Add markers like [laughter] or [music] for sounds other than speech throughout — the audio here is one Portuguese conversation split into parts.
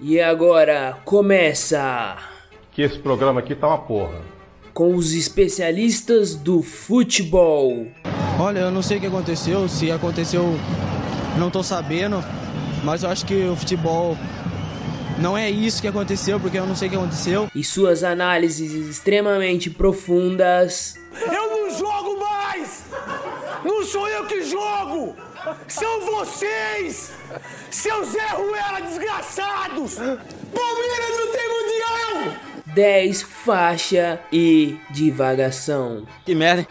E agora começa Que esse programa aqui tá uma porra. com os especialistas do futebol. Olha, eu não sei o que aconteceu, se aconteceu, não tô sabendo, mas eu acho que o futebol não é isso que aconteceu, porque eu não sei o que aconteceu. e suas análises extremamente profundas. Eu não jogo mais! Não sou eu que jogo! São vocês! Seus Zé Ruela desgraçados! Palmeiras não tem mundial! 10 faixa e divagação. Que merda.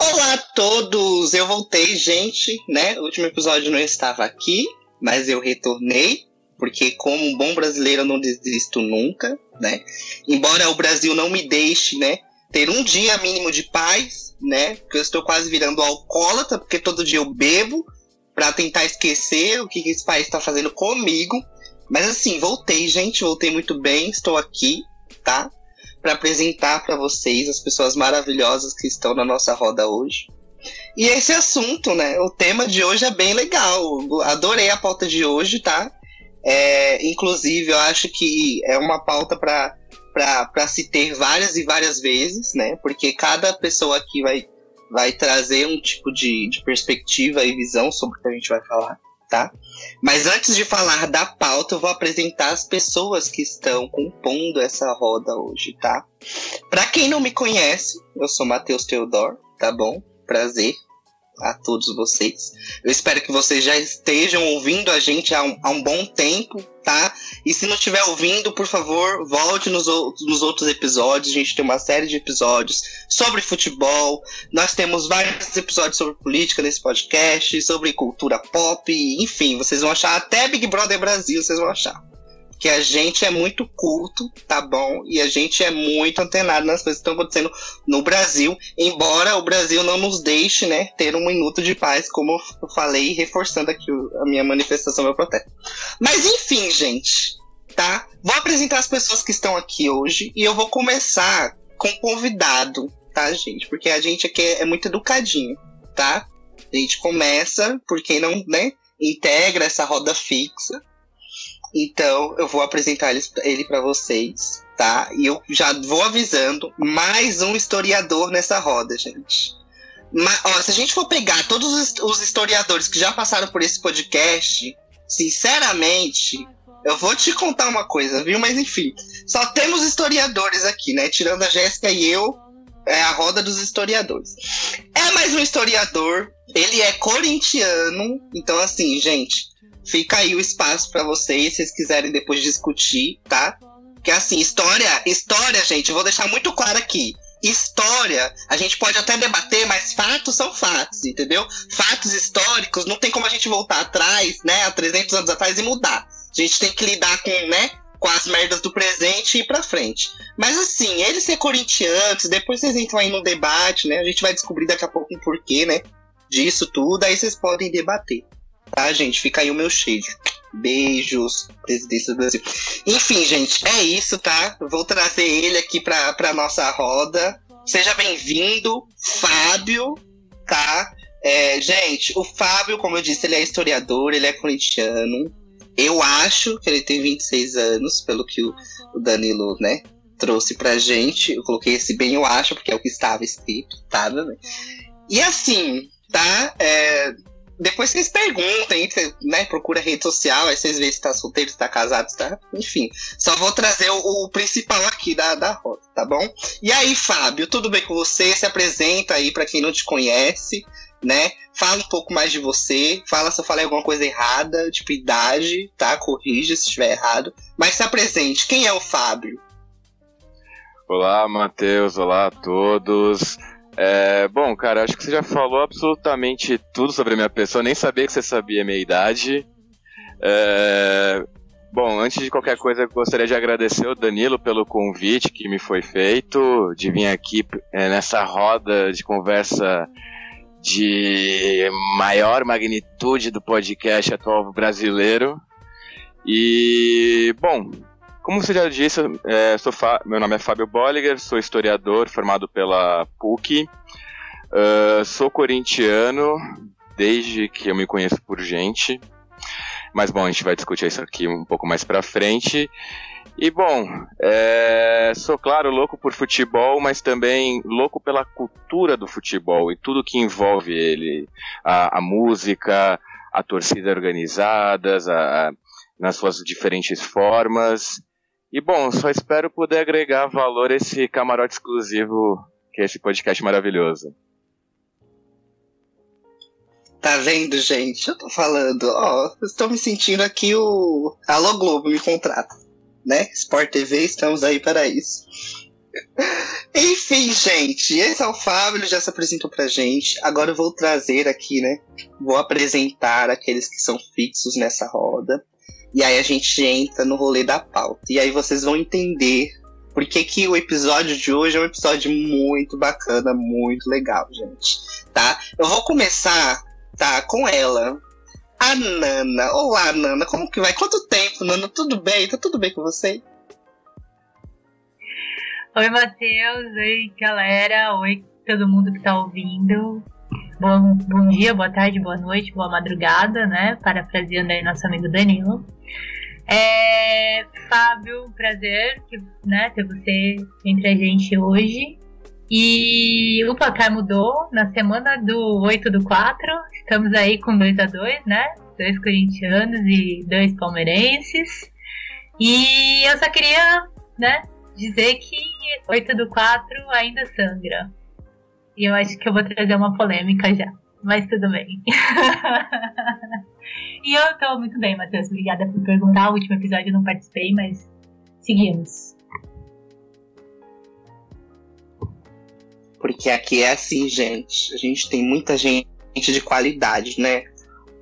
Olá a todos! Eu voltei, gente, né? O último episódio não estava aqui, mas eu retornei, porque como um bom brasileiro eu não desisto nunca, né? Embora o Brasil não me deixe, né? Ter um dia mínimo de paz, né? Porque eu estou quase virando alcoólatra, porque todo dia eu bebo pra tentar esquecer o que que esse país está fazendo comigo. Mas assim, voltei, gente, voltei muito bem, estou aqui, tá? Para apresentar para vocês as pessoas maravilhosas que estão na nossa roda hoje. E esse assunto, né? O tema de hoje é bem legal. Adorei a pauta de hoje, tá? É, inclusive, eu acho que é uma pauta para para se ter várias e várias vezes, né? Porque cada pessoa aqui vai, vai trazer um tipo de, de perspectiva e visão sobre o que a gente vai falar, tá? Mas antes de falar da pauta, eu vou apresentar as pessoas que estão compondo essa roda hoje, tá? Para quem não me conhece, eu sou Matheus Teodoro, tá bom? Prazer a todos vocês. Eu espero que vocês já estejam ouvindo a gente há um, há um bom tempo, tá? E se não estiver ouvindo, por favor, volte nos, nos outros episódios. A gente tem uma série de episódios sobre futebol. Nós temos vários episódios sobre política nesse podcast, sobre cultura pop, enfim, vocês vão achar até Big Brother Brasil, vocês vão achar que a gente é muito culto, tá bom? E a gente é muito antenado nas coisas que estão acontecendo no Brasil, embora o Brasil não nos deixe, né, ter um minuto de paz, como eu falei, reforçando aqui o- a minha manifestação, meu protesto. Mas enfim, gente, tá? Vou apresentar as pessoas que estão aqui hoje e eu vou começar com um convidado, tá, gente? Porque a gente aqui é muito educadinho, tá? A gente começa por quem não, né, integra essa roda fixa. Então, eu vou apresentar ele, para vocês, tá? E eu já vou avisando, mais um historiador nessa roda, gente. Ma- ó, se a gente for pegar todos os, os historiadores que já passaram por esse podcast, sinceramente, eu vou te contar uma coisa, viu? Mas enfim, só temos historiadores aqui, né? Tirando a Jéssica e eu, é a roda dos historiadores. É mais um historiador, ele é corintiano, então assim, gente, Fica aí o espaço pra vocês, se vocês quiserem depois discutir, tá? Que assim, história, história, gente, vou deixar muito claro aqui. História, a gente pode até debater, mas fatos são fatos, entendeu? Fatos históricos, não tem como a gente voltar atrás, né, há 300 anos atrás e mudar. A gente tem que lidar com, né, com as merdas do presente e ir pra frente. Mas assim, ele ser corintiano, depois vocês entram aí no debate, né? A gente vai descobrir daqui a pouco o porquê, né? Disso tudo, aí vocês podem debater. Tá, gente? Fica aí o meu cheiro. Beijos, presidência do Brasil. Enfim, gente, é isso, tá? Vou trazer ele aqui pra, pra nossa roda. Seja bem-vindo, Fábio, tá? É, gente, o Fábio, como eu disse, ele é historiador, ele é corintiano. Eu acho que ele tem 26 anos, pelo que o, Danilo, né, trouxe pra gente. Eu coloquei esse bem eu acho, porque é o que estava escrito, tá? né? E assim, tá? É, depois vocês perguntem, né? Procura rede social, aí vocês veem se tá solteiro, se tá casado, se tá. Enfim. Só vou trazer o, o principal aqui da, da roda, tá bom? E aí, Fábio, tudo bem com você? Se apresenta aí pra quem não te conhece, né? Fala um pouco mais de você. Fala se eu falei alguma coisa errada, tipo idade, tá? Corrija se estiver errado. Mas se apresente. Quem é o Fábio? Olá, Matheus. Olá a todos. É, bom, cara, acho que você já falou absolutamente tudo sobre a minha pessoa. Nem sabia que você sabia a minha idade. É, bom, antes de qualquer coisa, gostaria de agradecer o Danilo pelo convite que me foi feito, de vir aqui é, nessa roda de conversa de maior magnitude do podcast atual brasileiro. E, bom, como você já disse, é, meu nome é Fábio Bolliger, sou historiador formado pela PUC, Ah, sou corintiano desde que eu me conheço por gente. Mas bom, a gente vai discutir isso aqui um pouco mais pra frente. E bom, é, sou claro louco por futebol, mas também louco pela cultura do futebol e tudo que envolve ele, a, a música, a torcida organizadas, a, a, nas suas diferentes formas. E bom, só espero poder agregar valor a esse camarote exclusivo que é esse podcast maravilhoso. Tá vendo, gente? Eu tô falando, ó, estou me sentindo aqui o. Alô Globo, me contrata. Né? Sport TV, estamos aí para isso. Enfim, gente, esse é o Fábio, ele já se apresentou pra gente. Agora eu vou trazer aqui, né? Vou apresentar aqueles que são fixos nessa roda. E aí a gente entra no rolê da pauta. E aí vocês vão entender por que, que o episódio de hoje é um episódio muito bacana, muito legal, gente. Tá? Eu vou começar tá com ela. A Nana. Olá, Nana. Como que vai? Quanto tempo, Nana? Tudo bem? Tá tudo bem com você? Oi, Matheus. Oi, galera. Oi, todo mundo que tá ouvindo. Bom, bom dia, boa tarde, boa noite, boa madrugada, né? Parafraseando aí nosso amigo Danilo. É, Fábio, prazer né, ter você entre a gente hoje. E o placar mudou na semana do 8 do 4. Estamos aí com 2 a 2 né? Dois corintianos e dois palmeirenses. E eu só queria, né, dizer que 8 do 4 ainda sangra. E eu acho que eu vou trazer uma polêmica já. Mas tudo bem. [laughs] e eu tô muito bem, Matheus. Obrigada por perguntar. O último episódio eu não participei, mas seguimos. Porque aqui é assim, gente. A gente tem muita gente de qualidade, né?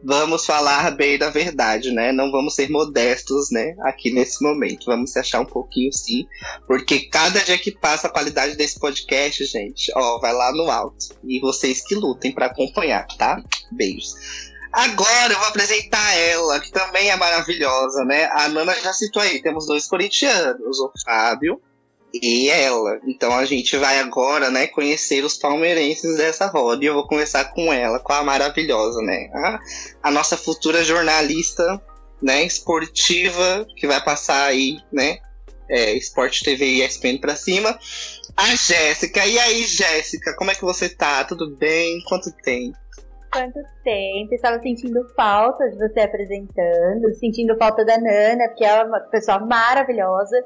Vamos falar bem da verdade, né? Não vamos ser modestos, né? Aqui nesse momento. Vamos se achar um pouquinho sim. Porque cada dia que passa a qualidade desse podcast, gente, ó, vai lá no alto. E vocês que lutem para acompanhar, tá? Beijos. Agora eu vou apresentar ela, que também é maravilhosa, né? A Nana já citou aí, temos dois corintianos, o Fábio e ela. Então a gente vai agora, né, conhecer os palmeirenses dessa roda. E eu vou começar com ela, com a maravilhosa, né? A, a nossa futura jornalista, né, esportiva, que vai passar aí, né? É, Sport TV e ESPN pra cima. A Jéssica. E aí, Jéssica, como é que você tá? Tudo bem? Quanto tempo? Quanto tempo? Estava sentindo falta de você apresentando, sentindo falta da Nana, porque ela é uma pessoa maravilhosa.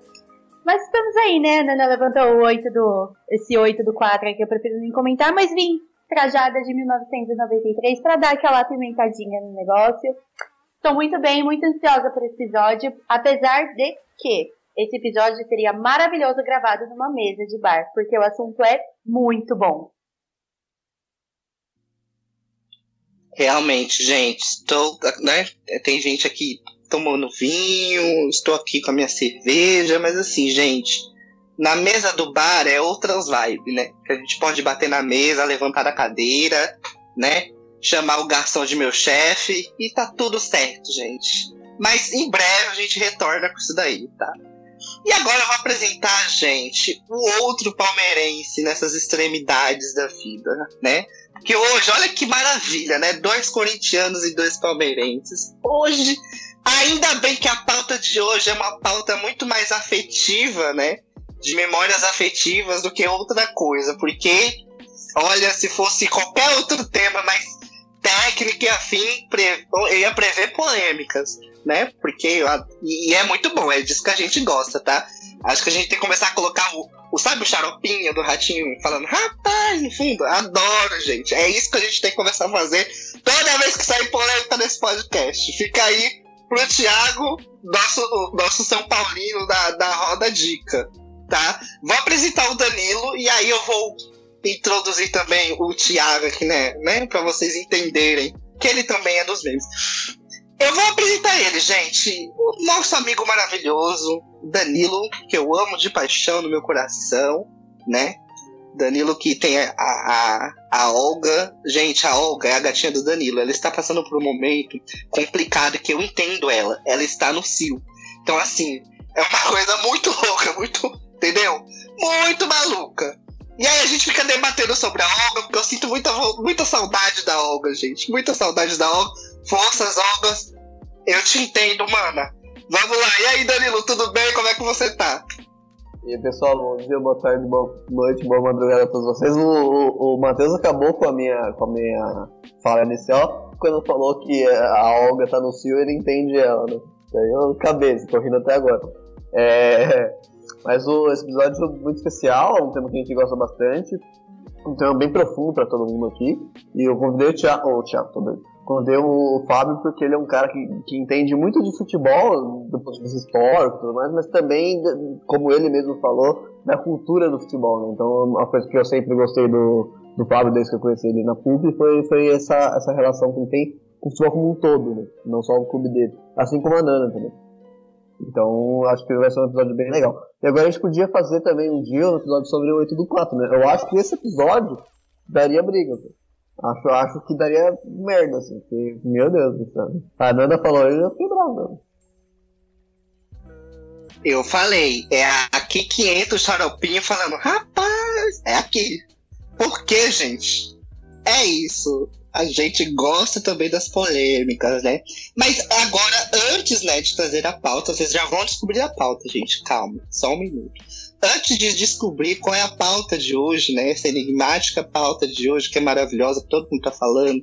Mas estamos aí, né? Nana levantou o 8 do. Esse 8 do 4 aí que eu prefiro nem comentar, mas vim trajada de 1993 para dar aquela apimentadinha no negócio. Estou muito bem, muito ansiosa por esse episódio, apesar de que esse episódio seria maravilhoso gravado numa mesa de bar, porque o assunto é muito bom. Realmente, gente, estou, né? Tem gente aqui tomando vinho, estou aqui com a minha cerveja, mas assim, gente, na mesa do bar é outras vibes, né? Que a gente pode bater na mesa, levantar da cadeira, né? Chamar o garçom de meu chefe e tá tudo certo, gente. Mas em breve a gente retorna com isso daí, tá? E agora eu vou apresentar, gente, o outro palmeirense nessas extremidades da vida, né? Porque hoje, olha que maravilha, né? Dois corintianos e dois palmeirenses. Hoje Ainda bem que a pauta de hoje é uma pauta muito mais afetiva, né? De memórias afetivas do que outra coisa. Porque, olha, se fosse qualquer outro tema mais técnico e afim, eu ia prever polêmicas, né? Porque, e é muito bom, é disso que a gente gosta, tá? Acho que a gente tem que começar a colocar o, o sabe o xaropinho do ratinho falando, rapaz, no fundo, adoro, gente. É isso que a gente tem que começar a fazer toda vez que sair polêmica nesse podcast. Fica aí pro Thiago, nosso, nosso São Paulino da, da Roda Dica, tá? Vou apresentar o Danilo e aí eu vou introduzir também o Thiago aqui, né? né? Pra vocês entenderem que ele também é dos memes. Eu vou apresentar ele, gente. O nosso amigo maravilhoso, Danilo, que eu amo de paixão no meu coração, né? Danilo que tem a, a, a Olga. Gente, a Olga é a gatinha do Danilo. Ela está passando por um momento complicado que eu entendo ela. Ela está no cio. Então, assim, é uma [laughs] coisa muito louca, muito. Entendeu? Muito maluca. E aí a gente fica debatendo sobre a Olga, porque eu sinto muita, muita saudade da Olga, gente. Muita saudade da Olga. Forças, Olgas. Eu te entendo, mana. Vamos lá. E aí, Danilo, tudo bem? Como é que você tá? E pessoal, bom dia, boa tarde, boa noite, boa madrugada a todos vocês. O, o, o Matheus acabou com a, minha, com a minha fala inicial quando falou que a Olga tá no Cio ele entende ela, né? Daí eu acabei, tô rindo até agora. É, mas o, esse episódio é muito especial, um tema que a gente gosta bastante, um tema bem profundo para todo mundo aqui. E eu convidei o Thiago, o Thiago, tô doido. Convidei o Fábio porque ele é um cara que, que entende muito de futebol, do ponto de vista histórico e tudo mais, mas também, como ele mesmo falou, da cultura do futebol. Né? Então, uma coisa que eu sempre gostei do, do Fábio desde que eu conheci ele na PUC foi, foi essa, essa relação que ele tem com o futebol como um todo, né? não só o clube dele. Assim como a Nana também. Então, acho que vai ser um episódio bem legal. E agora a gente podia fazer também um dia um episódio sobre o 8 do 4, né? Eu acho que esse episódio daria briga, Acho, acho que daria merda, assim, porque, meu Deus, sabe? A Nanda falou, eu fiquei bravo, Eu falei, é aqui que entra o xaropinho falando, rapaz, é aqui. Por que, gente? É isso a gente gosta também das polêmicas, né? Mas agora, antes né, de trazer a pauta, vocês já vão descobrir a pauta, gente. Calma, só um minuto. Antes de descobrir qual é a pauta de hoje, né? Essa enigmática pauta de hoje, que é maravilhosa, que todo mundo tá falando.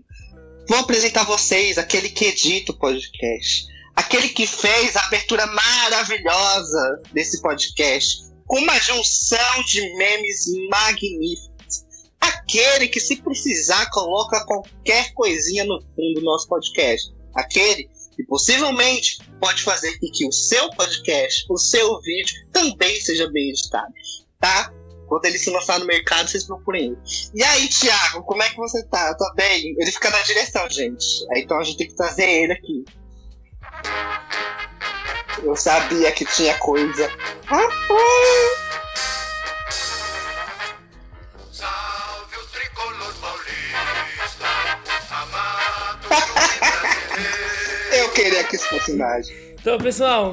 Vou apresentar a vocês aquele que edita o podcast. Aquele que fez a abertura maravilhosa desse podcast. Com uma junção de memes magníficos Aquele que, se precisar, coloca qualquer coisinha no fundo do nosso podcast. Aquele que possivelmente pode fazer com que o seu podcast, o seu vídeo, também seja bem editado. Tá? Quando ele se lançar no mercado, vocês procurem ele. E aí, Thiago, como é que você tá? Tá bem? Ele fica na direção, gente. Então a gente tem que trazer ele aqui. Eu sabia que tinha coisa. Rapaz! Queria que isso fosse imagem. Então, pessoal,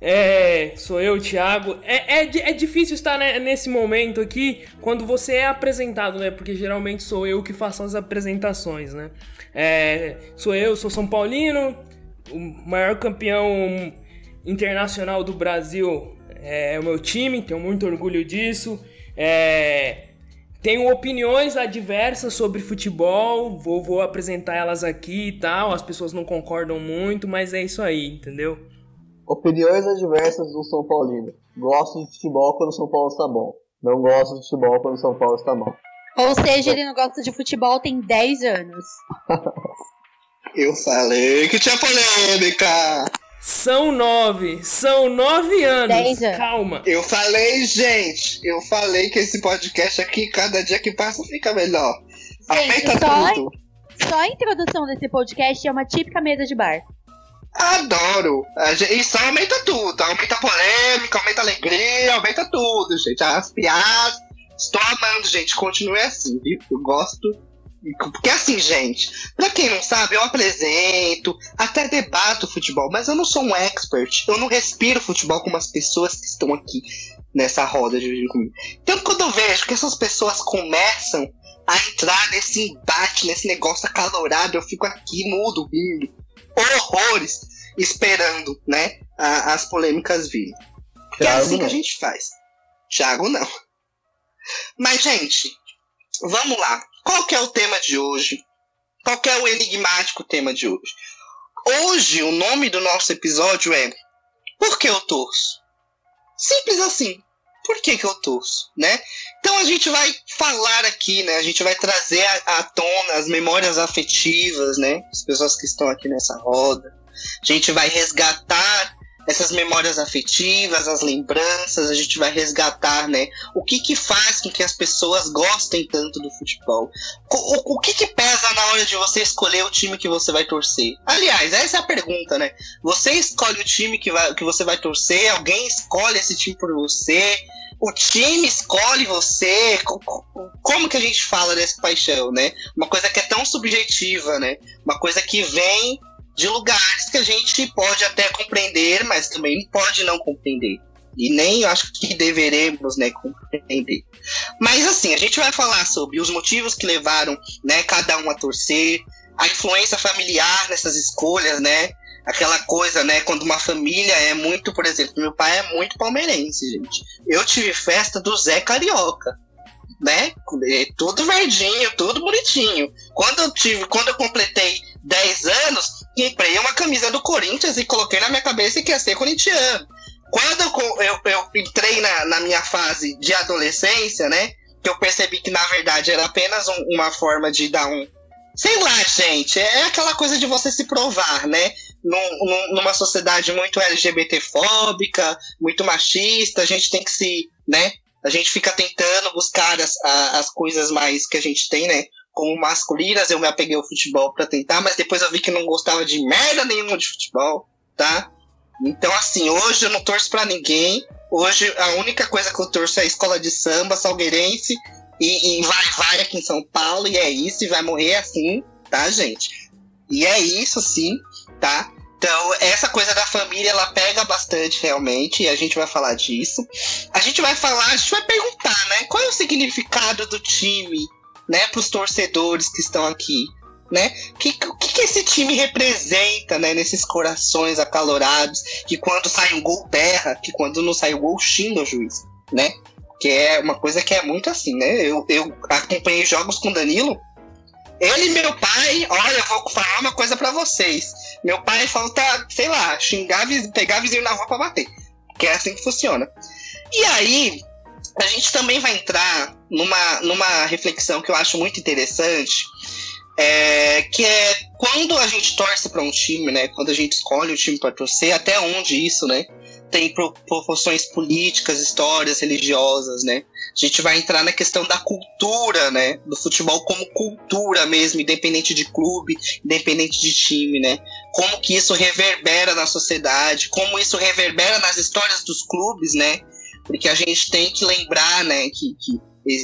é, sou eu, Thiago. É, é, é difícil estar né, nesse momento aqui quando você é apresentado, né? Porque geralmente sou eu que faço as apresentações, né? É, sou eu, sou São Paulino, o maior campeão internacional do Brasil é o meu time, tenho muito orgulho disso. É, tenho opiniões adversas sobre futebol, vou, vou apresentar elas aqui e tal. As pessoas não concordam muito, mas é isso aí, entendeu? Opiniões adversas do São Paulino. Gosto de futebol quando o São Paulo está bom. Não gosto de futebol quando o São Paulo está mal. Ou seja, ele não gosta de futebol tem 10 anos. [laughs] Eu falei que tinha polêmica. São nove. São nove anos. Calma. Eu falei, gente. Eu falei que esse podcast aqui, cada dia que passa, fica melhor. Gente, Aumenta só, tudo. Só a introdução desse podcast é uma típica mesa de bar. Adoro. Isso aumenta tudo. Aumenta a polêmica, aumenta a alegria, aumenta tudo, gente. As piadas. Estou amando, gente. Continue assim, viu? Eu gosto porque assim, gente, pra quem não sabe, eu apresento, até debato futebol, mas eu não sou um expert. Eu não respiro futebol como as pessoas que estão aqui nessa roda de vídeo comigo. Então, quando eu vejo que essas pessoas começam a entrar nesse embate, nesse negócio acalorado, eu fico aqui mudo, rindo, horrores, esperando, né, a, as polêmicas virem. Porque é assim que a gente faz. Thiago, não. Mas, gente, vamos lá. Qual que é o tema de hoje? Qual que é o enigmático tema de hoje? Hoje, o nome do nosso episódio é Por que eu torço? Simples assim. Por que, que eu torço, né? Então a gente vai falar aqui, né? A gente vai trazer à tona as memórias afetivas, né? As pessoas que estão aqui nessa roda. A gente vai resgatar essas memórias afetivas, as lembranças, a gente vai resgatar, né? O que que faz com que as pessoas gostem tanto do futebol? O, o, o, que que pesa na hora de você escolher o time que você vai torcer? Aliás, essa é a pergunta, né? Você escolhe o time que, vai, que você vai torcer, alguém escolhe esse time por você, o time escolhe você. Como que a gente fala dessa paixão, né? Uma coisa que é tão subjetiva, né? Uma coisa que vem de lugares que a gente pode até compreender, mas também pode não compreender. E nem acho que deveremos né, compreender. Mas assim, a gente vai falar sobre os motivos que levaram né, cada um a torcer, a influência familiar nessas escolhas, né? aquela coisa, né? Quando uma família é muito, por exemplo, meu pai é muito palmeirense, gente. Eu tive festa do Zé Carioca, né? É tudo verdinho, tudo bonitinho. Quando eu tive, quando eu completei 10 anos, comprei uma camisa do Corinthians e coloquei na minha cabeça que ia ser corintiano. Quando eu, eu, eu entrei na, na minha fase de adolescência, né? Que eu percebi que na verdade era apenas um, uma forma de dar um. Sei lá, gente, é aquela coisa de você se provar, né? Num, numa sociedade muito LGBTfóbica, muito machista, a gente tem que se, né? A gente fica tentando buscar as, as coisas mais que a gente tem, né? Como masculinas, eu me apeguei ao futebol para tentar, mas depois eu vi que não gostava de merda nenhuma de futebol, tá? Então, assim, hoje eu não torço para ninguém. Hoje a única coisa que eu torço é a escola de samba salgueirense e, e vai, vai aqui em São Paulo, e é isso, e vai morrer assim, tá, gente? E é isso, sim, tá? Então, essa coisa da família, ela pega bastante realmente, e a gente vai falar disso. A gente vai falar, a gente vai perguntar, né? Qual é o significado do time, né, para os torcedores que estão aqui, né? O que, que, esse time representa, né, nesses corações acalorados, que quando sai um gol berra, que quando não sai o gol xinga o juiz, né? Que é uma coisa que é muito assim, né? Eu, eu acompanhei jogos com Danilo, ele e meu pai, olha, eu vou falar uma coisa para vocês. Meu pai falta, sei lá, xingar, pegar vizinho na rua pra bater. Que é assim que funciona. E aí, a gente também vai entrar numa, numa reflexão que eu acho muito interessante, é, que é quando a gente torce para um time, né? Quando a gente escolhe o time para torcer, até onde isso, né? Tem proporções políticas, histórias, religiosas, né? A gente vai entrar na questão da cultura, né? Do futebol como cultura mesmo, independente de clube, independente de time, né? Como que isso reverbera na sociedade, como isso reverbera nas histórias dos clubes, né? Porque a gente tem que lembrar, né, que, que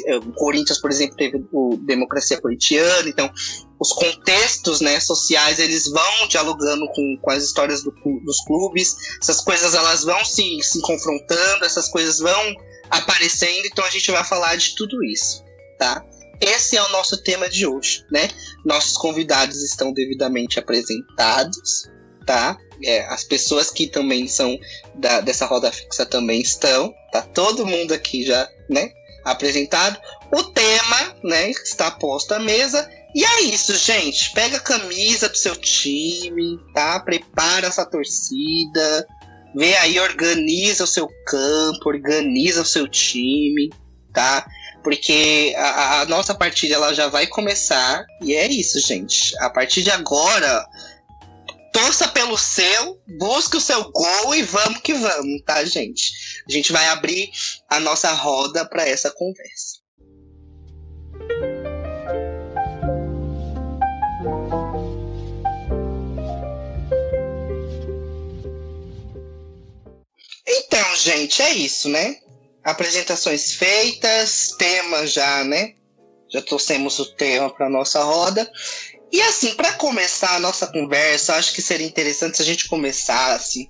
é, o Corinthians, por exemplo, teve o Democracia Corintiana, então os contextos né, sociais eles vão dialogando com, com as histórias do, dos clubes, essas coisas elas vão se, se confrontando, essas coisas vão aparecendo, então a gente vai falar de tudo isso, tá? Esse é o nosso tema de hoje, né? Nossos convidados estão devidamente apresentados, tá? É, as pessoas que também são da, dessa roda fixa também estão, tá? Todo mundo aqui já, né? Apresentado. O tema, né? Está posto à mesa. E é isso, gente. Pega a camisa do seu time, tá? Prepara essa torcida, vê aí, organiza o seu campo, organiza o seu time, tá? Porque a, a, nossa partida ela já vai começar e é isso, gente. A partir de agora, torça pelo seu, busque o seu gol e vamos que vamos, tá, gente? A gente vai abrir a nossa roda para essa conversa. Então, gente, é isso, né? Apresentações feitas, tema já, né? Já trouxemos o tema para nossa roda. E assim, para começar a nossa conversa, acho que seria interessante se a gente começasse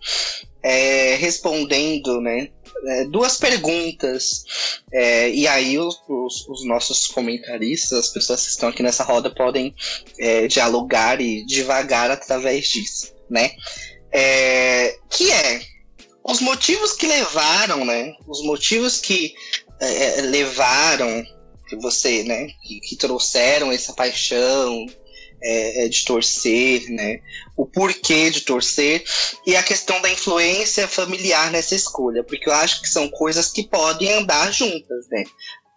é, respondendo, né? É, duas perguntas. É, e aí os, os, os, nossos comentaristas, as pessoas que estão aqui nessa roda, podem é, dialogar e devagar através disso, né? É, que é os motivos que levaram, né? Os motivos que é, é, levaram que você, né? Que, que trouxeram essa paixão é, é, de torcer, né? O porquê de torcer e a questão da influência familiar nessa escolha, porque eu acho que são coisas que podem andar juntas, né?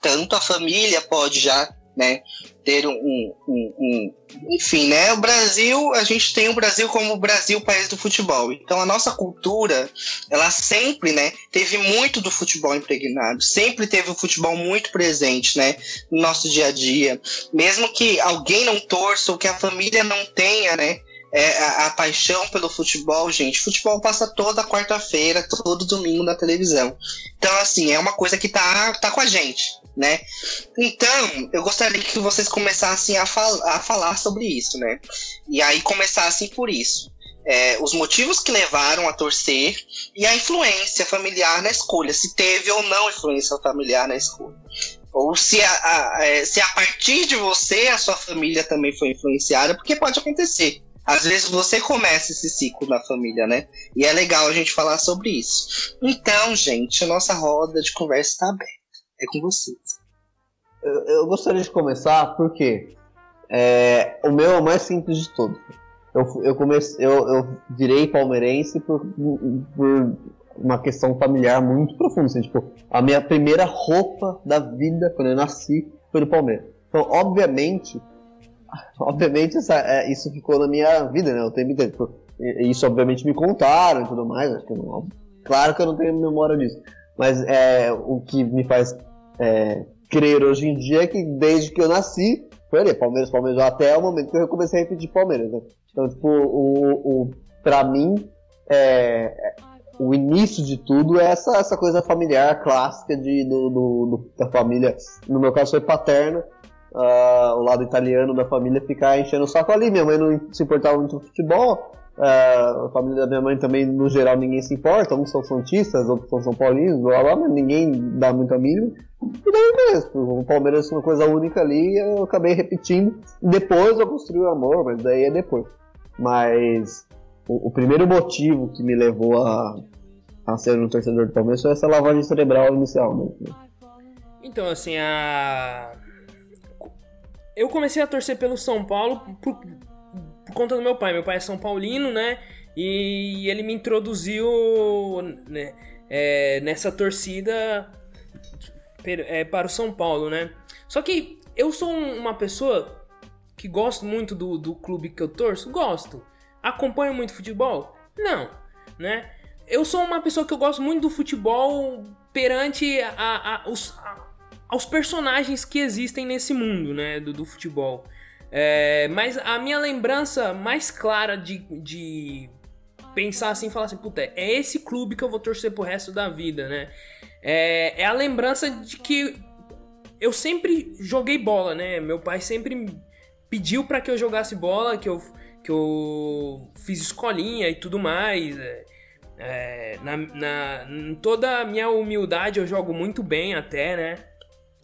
Tanto a família pode já né? Ter um, um, um, Enfim, né? O Brasil, a gente tem o Brasil como o Brasil, país do futebol. Então a nossa cultura, ela sempre, né? Teve muito do futebol impregnado. Sempre teve o futebol muito presente, né? No nosso dia a dia. Mesmo que alguém não torça ou que a família não tenha, né? É, a, a, paixão pelo futebol, gente. Futebol passa toda quarta-feira, todo domingo na televisão. Então, assim, é uma coisa que tá, tá com a gente né? Então, eu gostaria que vocês começassem a, fal a falar sobre isso, né? E aí começassem por isso. É, os motivos que levaram a torcer e a influência familiar na escolha, se teve ou não influência familiar na escolha. Ou se a, a, é, se a partir de você a sua família também foi influenciada, porque pode acontecer. Às vezes você começa esse ciclo na família, né? E é legal a gente falar sobre isso. Então, gente, a nossa roda de conversa está aberta. É com vocês. Eu, eu gostaria de começar porque é, o meu é o mais simples de todos. Eu, eu, comecei, eu, eu virei palmeirense por, por uma questão familiar muito profunda. Assim, tipo, a minha primeira roupa da vida, quando eu nasci, foi do Palmeiras. Então, obviamente, [laughs] obviamente essa, é, isso ficou na minha vida, né? O tempo inteiro. Tipo, isso, obviamente, me contaram e tudo mais. Acho que não, claro que eu não tenho memória disso. Mas é, o que me faz é, crer hoje em dia é que desde que eu nasci, foi ali, Palmeiras, Palmeiras, até o momento que eu comecei a repetir Palmeiras, né? Então, tipo, o, o, pra mim, é, o início de tudo é essa, essa coisa familiar clássica de, do, do, da família. No meu caso foi paterna, uh, o lado italiano da família ficar enchendo o saco ali. Minha mãe não se importava muito com futebol. Uh, a família da minha mãe também, no geral, ninguém se importa. Uns são santistas, outros são são paulinos, blá blá, mas ninguém dá muita mínima. E daí mesmo, o Palmeiras é uma coisa única ali, eu acabei repetindo. Depois eu construí o amor, mas daí é depois. Mas o, o primeiro motivo que me levou a, a ser um torcedor do Palmeiras foi essa lavagem cerebral inicial. Né? Então, assim, a. Eu comecei a torcer pelo São Paulo por, por conta do meu pai. Meu pai é São Paulino, né? E ele me introduziu né, é, nessa torcida é, para o São Paulo, né? Só que eu sou uma pessoa que gosto muito do, do clube que eu torço? Gosto. Acompanho muito futebol? Não, né? Eu sou uma pessoa que eu gosto muito do futebol perante a, a, os, a, aos personagens que existem nesse mundo, né? Do, do futebol. É, mas a minha lembrança mais clara de, de pensar assim, falar assim, puta, é esse clube que eu vou torcer pro resto da vida, né? É, é a lembrança de que eu sempre joguei bola, né? Meu pai sempre pediu para que eu jogasse bola, que eu, que eu fiz escolinha e tudo mais. É, é, na, na, em toda a minha humildade eu jogo muito bem até, né?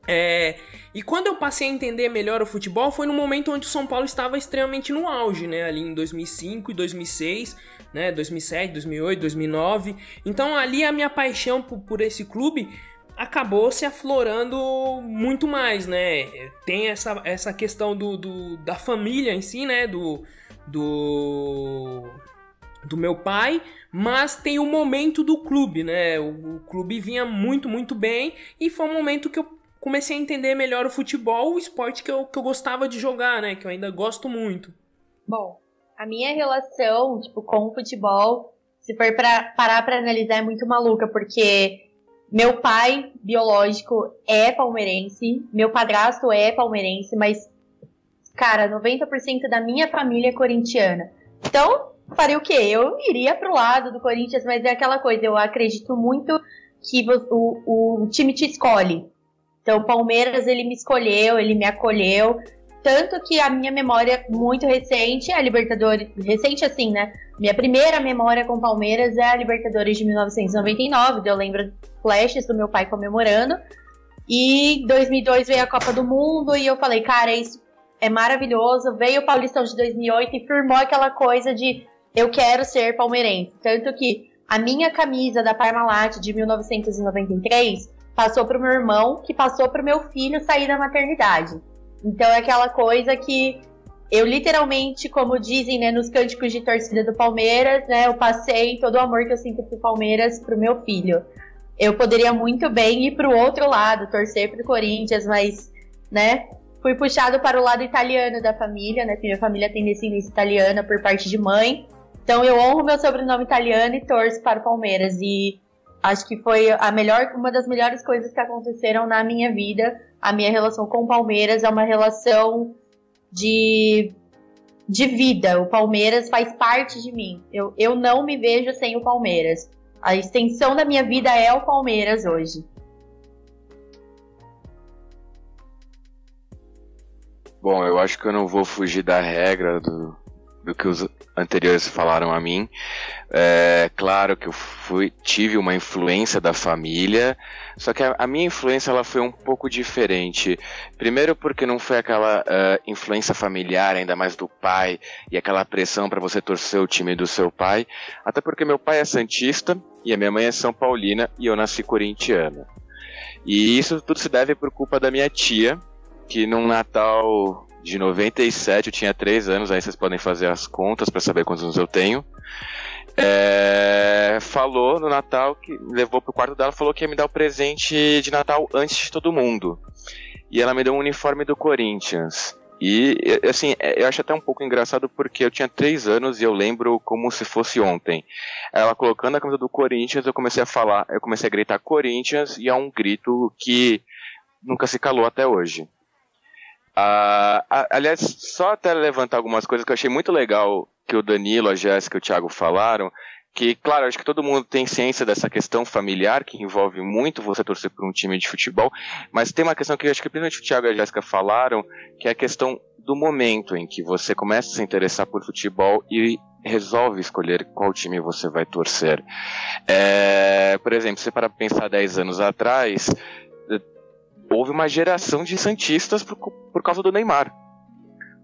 É, e quando eu passei a entender melhor o futebol foi no momento onde o São Paulo estava extremamente no auge, né? Ali em 2005 e 2006, né? 2007, 2008, 2009. Então ali a minha paixão por, por esse clube acabou se aflorando muito mais, né? Tem essa, essa questão do, do da família em si, né? Do, do do meu pai, mas tem o momento do clube, né? O, o, clube vinha muito, muito bem e foi um momento que eu comecei a entender melhor o futebol, o esporte que eu, que eu gostava de jogar, né? Que eu ainda gosto muito. Bom, a minha relação, tipo, com o futebol, se for pra, parar para analisar, é muito maluca, porque meu pai biológico é palmeirense, meu padrasto é palmeirense, mas, cara, 90% da minha família é corintiana. Então, faria o quê? Eu iria pro lado do Corinthians, mas é aquela coisa, eu acredito muito que o, o time te escolhe. Então, o Palmeiras, ele me escolheu, ele me acolheu. Tanto que a minha memória muito recente é a Libertadores. Recente assim, né? Minha primeira memória com Palmeiras é a Libertadores de 1999. Eu lembro flashes do meu pai comemorando. E 2002 veio a Copa do Mundo e eu falei, cara, isso é maravilhoso. Veio o Paulistão de 2008 e firmou aquela coisa de eu quero ser palmeirense. Tanto que a minha camisa da Parmalat de 1993 passou pro meu irmão, que passou pro meu filho sair da maternidade. Então é aquela coisa que eu literalmente, como dizem, né, nos cânticos de torcida do Palmeiras, né, eu passei todo o amor que eu sinto pro Palmeiras pro meu filho. Eu poderia muito bem ir pro outro lado, torcer pro Corinthians, mas, né, fui puxado para o lado italiano da família, né, minha família tem descendência italiana por parte de mãe. Então eu honro meu sobrenome italiano e torço para o Palmeiras. E acho que foi a melhor, uma das melhores coisas que aconteceram na minha vida. A minha relação com o Palmeiras é uma relação de, de vida. O Palmeiras faz parte de mim. Eu, eu não me vejo sem o Palmeiras. A extensão da minha vida é o Palmeiras hoje. Bom, eu acho que eu não vou fugir da regra do, do que os anteriores falaram a mim. É claro que eu fui, tive uma influência da família, só que a, a, minha influência ela foi um pouco diferente. Primeiro porque não foi aquela uh, influência familiar, ainda mais do pai, e aquela pressão para você torcer o time do seu pai. Até porque meu pai é santista e a minha mãe é são paulina e eu nasci corintiano. E isso tudo se deve por culpa da minha tia, que num Natal de 97, eu tinha 3 anos, aí vocês podem fazer as contas para saber quantos anos eu tenho. É, falou no Natal que levou pro quarto dela, falou que ia me dar o presente de Natal antes de todo mundo. E ela me deu um uniforme do Corinthians. E assim, é, eu acho até um pouco engraçado porque eu tinha três anos e eu lembro como se fosse ontem. Ela colocando a camisa do Corinthians, eu comecei a falar, eu comecei a gritar Corinthians e é um grito que nunca se calou até hoje. Uh, aliás, só até levantar algumas coisas que eu achei muito legal que o Danilo, a Jéssica e o Thiago falaram, que, claro, acho que todo mundo tem ciência dessa questão familiar, que envolve muito você torcer por um time de futebol, mas tem uma questão que acho que principalmente o Thiago e a Jéssica falaram, que é a questão do momento em que você começa a se interessar por futebol e resolve escolher qual time você vai torcer. É, por exemplo, você para pensar 10 anos atrás, houve uma geração de Santistas por causa do Neymar.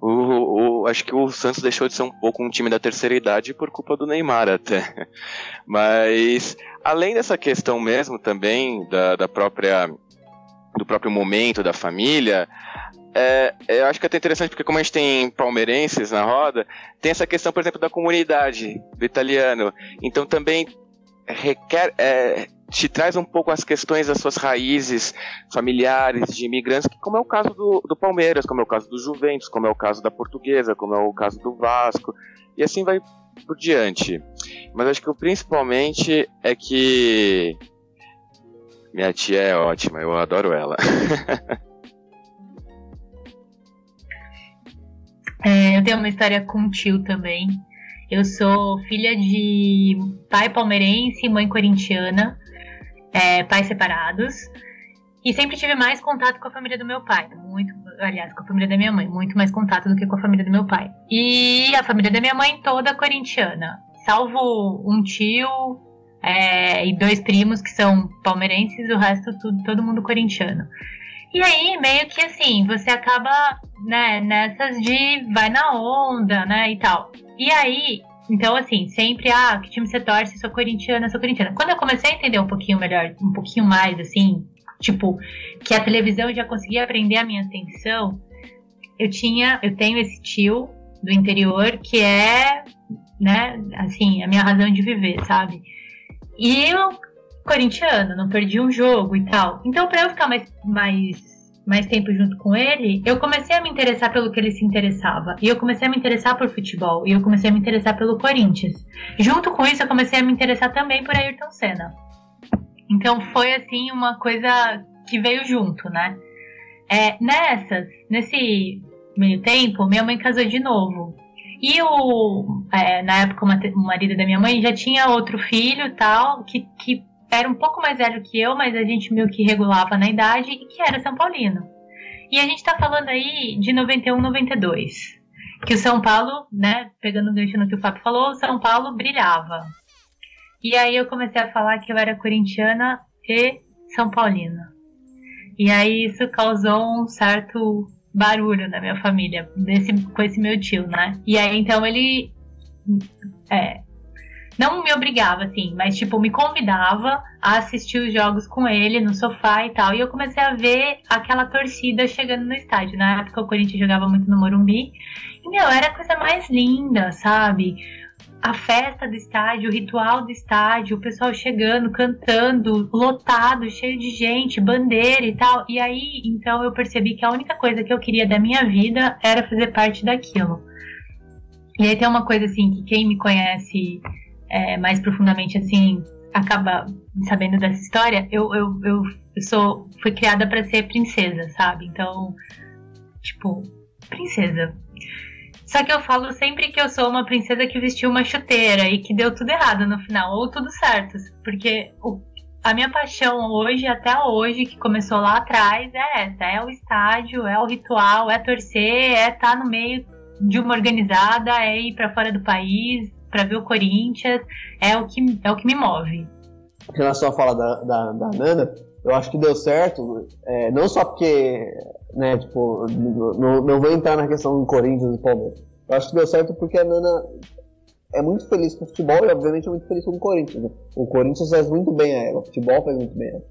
O, o, acho que o Santos deixou de ser um pouco um time da terceira idade por culpa do Neymar até. [laughs] Mas além dessa questão mesmo também da, da própria do próprio momento da família, é, eu acho que é até interessante porque como a gente tem palmeirenses na roda, tem essa questão, por exemplo, da comunidade do italiano. Então também requer é, te traz um pouco as questões das suas raízes familiares de imigrantes, como é o caso do, do Palmeiras, como é o caso do Juventus, como é o caso da Portuguesa, como é o caso do Vasco, e assim vai por diante. Mas acho que o principalmente é que minha tia é ótima, eu adoro ela. [laughs] é, eu tenho uma história com um tio também. Eu sou filha de pai palmeirense e mãe corintiana é, pais separados. E sempre tive mais contato com a família do meu pai. Muito, aliás, com a família da minha mãe. Muito mais contato do que com a família do meu pai. E a família da minha mãe toda corintiana. Salvo um tio é, e dois primos que são palmeirenses, o resto tudo, todo mundo corintiano. E aí, meio que assim, você acaba, né, nessas de vai na onda, né, e tal. E aí, então, assim, sempre, ah, que time você torce? Sou corintiana, sou corintiana. Quando eu comecei a entender um pouquinho melhor, um pouquinho mais, assim, tipo, que a televisão já conseguia prender a minha atenção, eu tinha, eu tenho esse tio do interior que é, né, assim, a minha razão de viver, sabe? E eu, corintiano, não perdi um jogo e tal. Então, pra eu ficar mais, mais mais tempo junto com ele, eu comecei a me interessar pelo que ele se interessava. E eu comecei a me interessar por futebol. E eu comecei a me interessar pelo Corinthians. Junto com isso, eu comecei a me interessar também por Ayrton Senna. Então foi assim uma coisa que veio junto, né? É, nessas, nesse meio tempo, minha mãe casou de novo. E o, é, na época, o marido da minha mãe já tinha outro filho tal, que, que era um pouco mais velho que eu, mas a gente meio que regulava na idade e que era São Paulino. E a gente tá falando aí de 91, 92. Que o São Paulo, né, pegando o gancho no que o Fábio falou, o São Paulo brilhava. E aí eu comecei a falar que eu era corintiana e São Paulina. E aí isso causou um certo barulho na minha família, desse, com esse meu tio, né? E aí então ele é, não me obrigava, assim, mas, tipo, me convidava a assistir os jogos com ele no sofá e tal. E eu comecei a ver aquela torcida chegando no estádio. Na época, o Corinthians jogava muito no Morumbi. E, meu, era a coisa mais linda, sabe? A festa do estádio, o ritual do estádio, o pessoal chegando, cantando, lotado, cheio de gente, bandeira e tal. E aí, então, eu percebi que a única coisa que eu queria da minha vida era fazer parte daquilo. E aí tem uma coisa assim que quem me conhece é, mais profundamente assim acaba sabendo dessa história, eu, eu, eu, sou fui criada para ser princesa, sabe? Então, tipo, princesa. Só que eu falo sempre que eu sou uma princesa que vestiu uma chuteira e que deu tudo errado no final, ou tudo certo. Porque o, a minha paixão hoje, até hoje, que começou lá atrás, é essa: é o estádio, é o ritual, é torcer, é estar tá no meio de uma organizada é ir para fora do país para ver o Corinthians, é o que é o que me move. Em relação à fala da, da, da Nana, eu acho que deu certo, é, não só porque, né, tipo, não, não vou entrar na questão do Corinthians e Palmeiras. Eu acho que deu certo porque a Nana é muito feliz com o futebol e, obviamente, é muito feliz com o Corinthians. Né? O Corinthians faz muito bem a ela, o futebol faz muito bem a ela.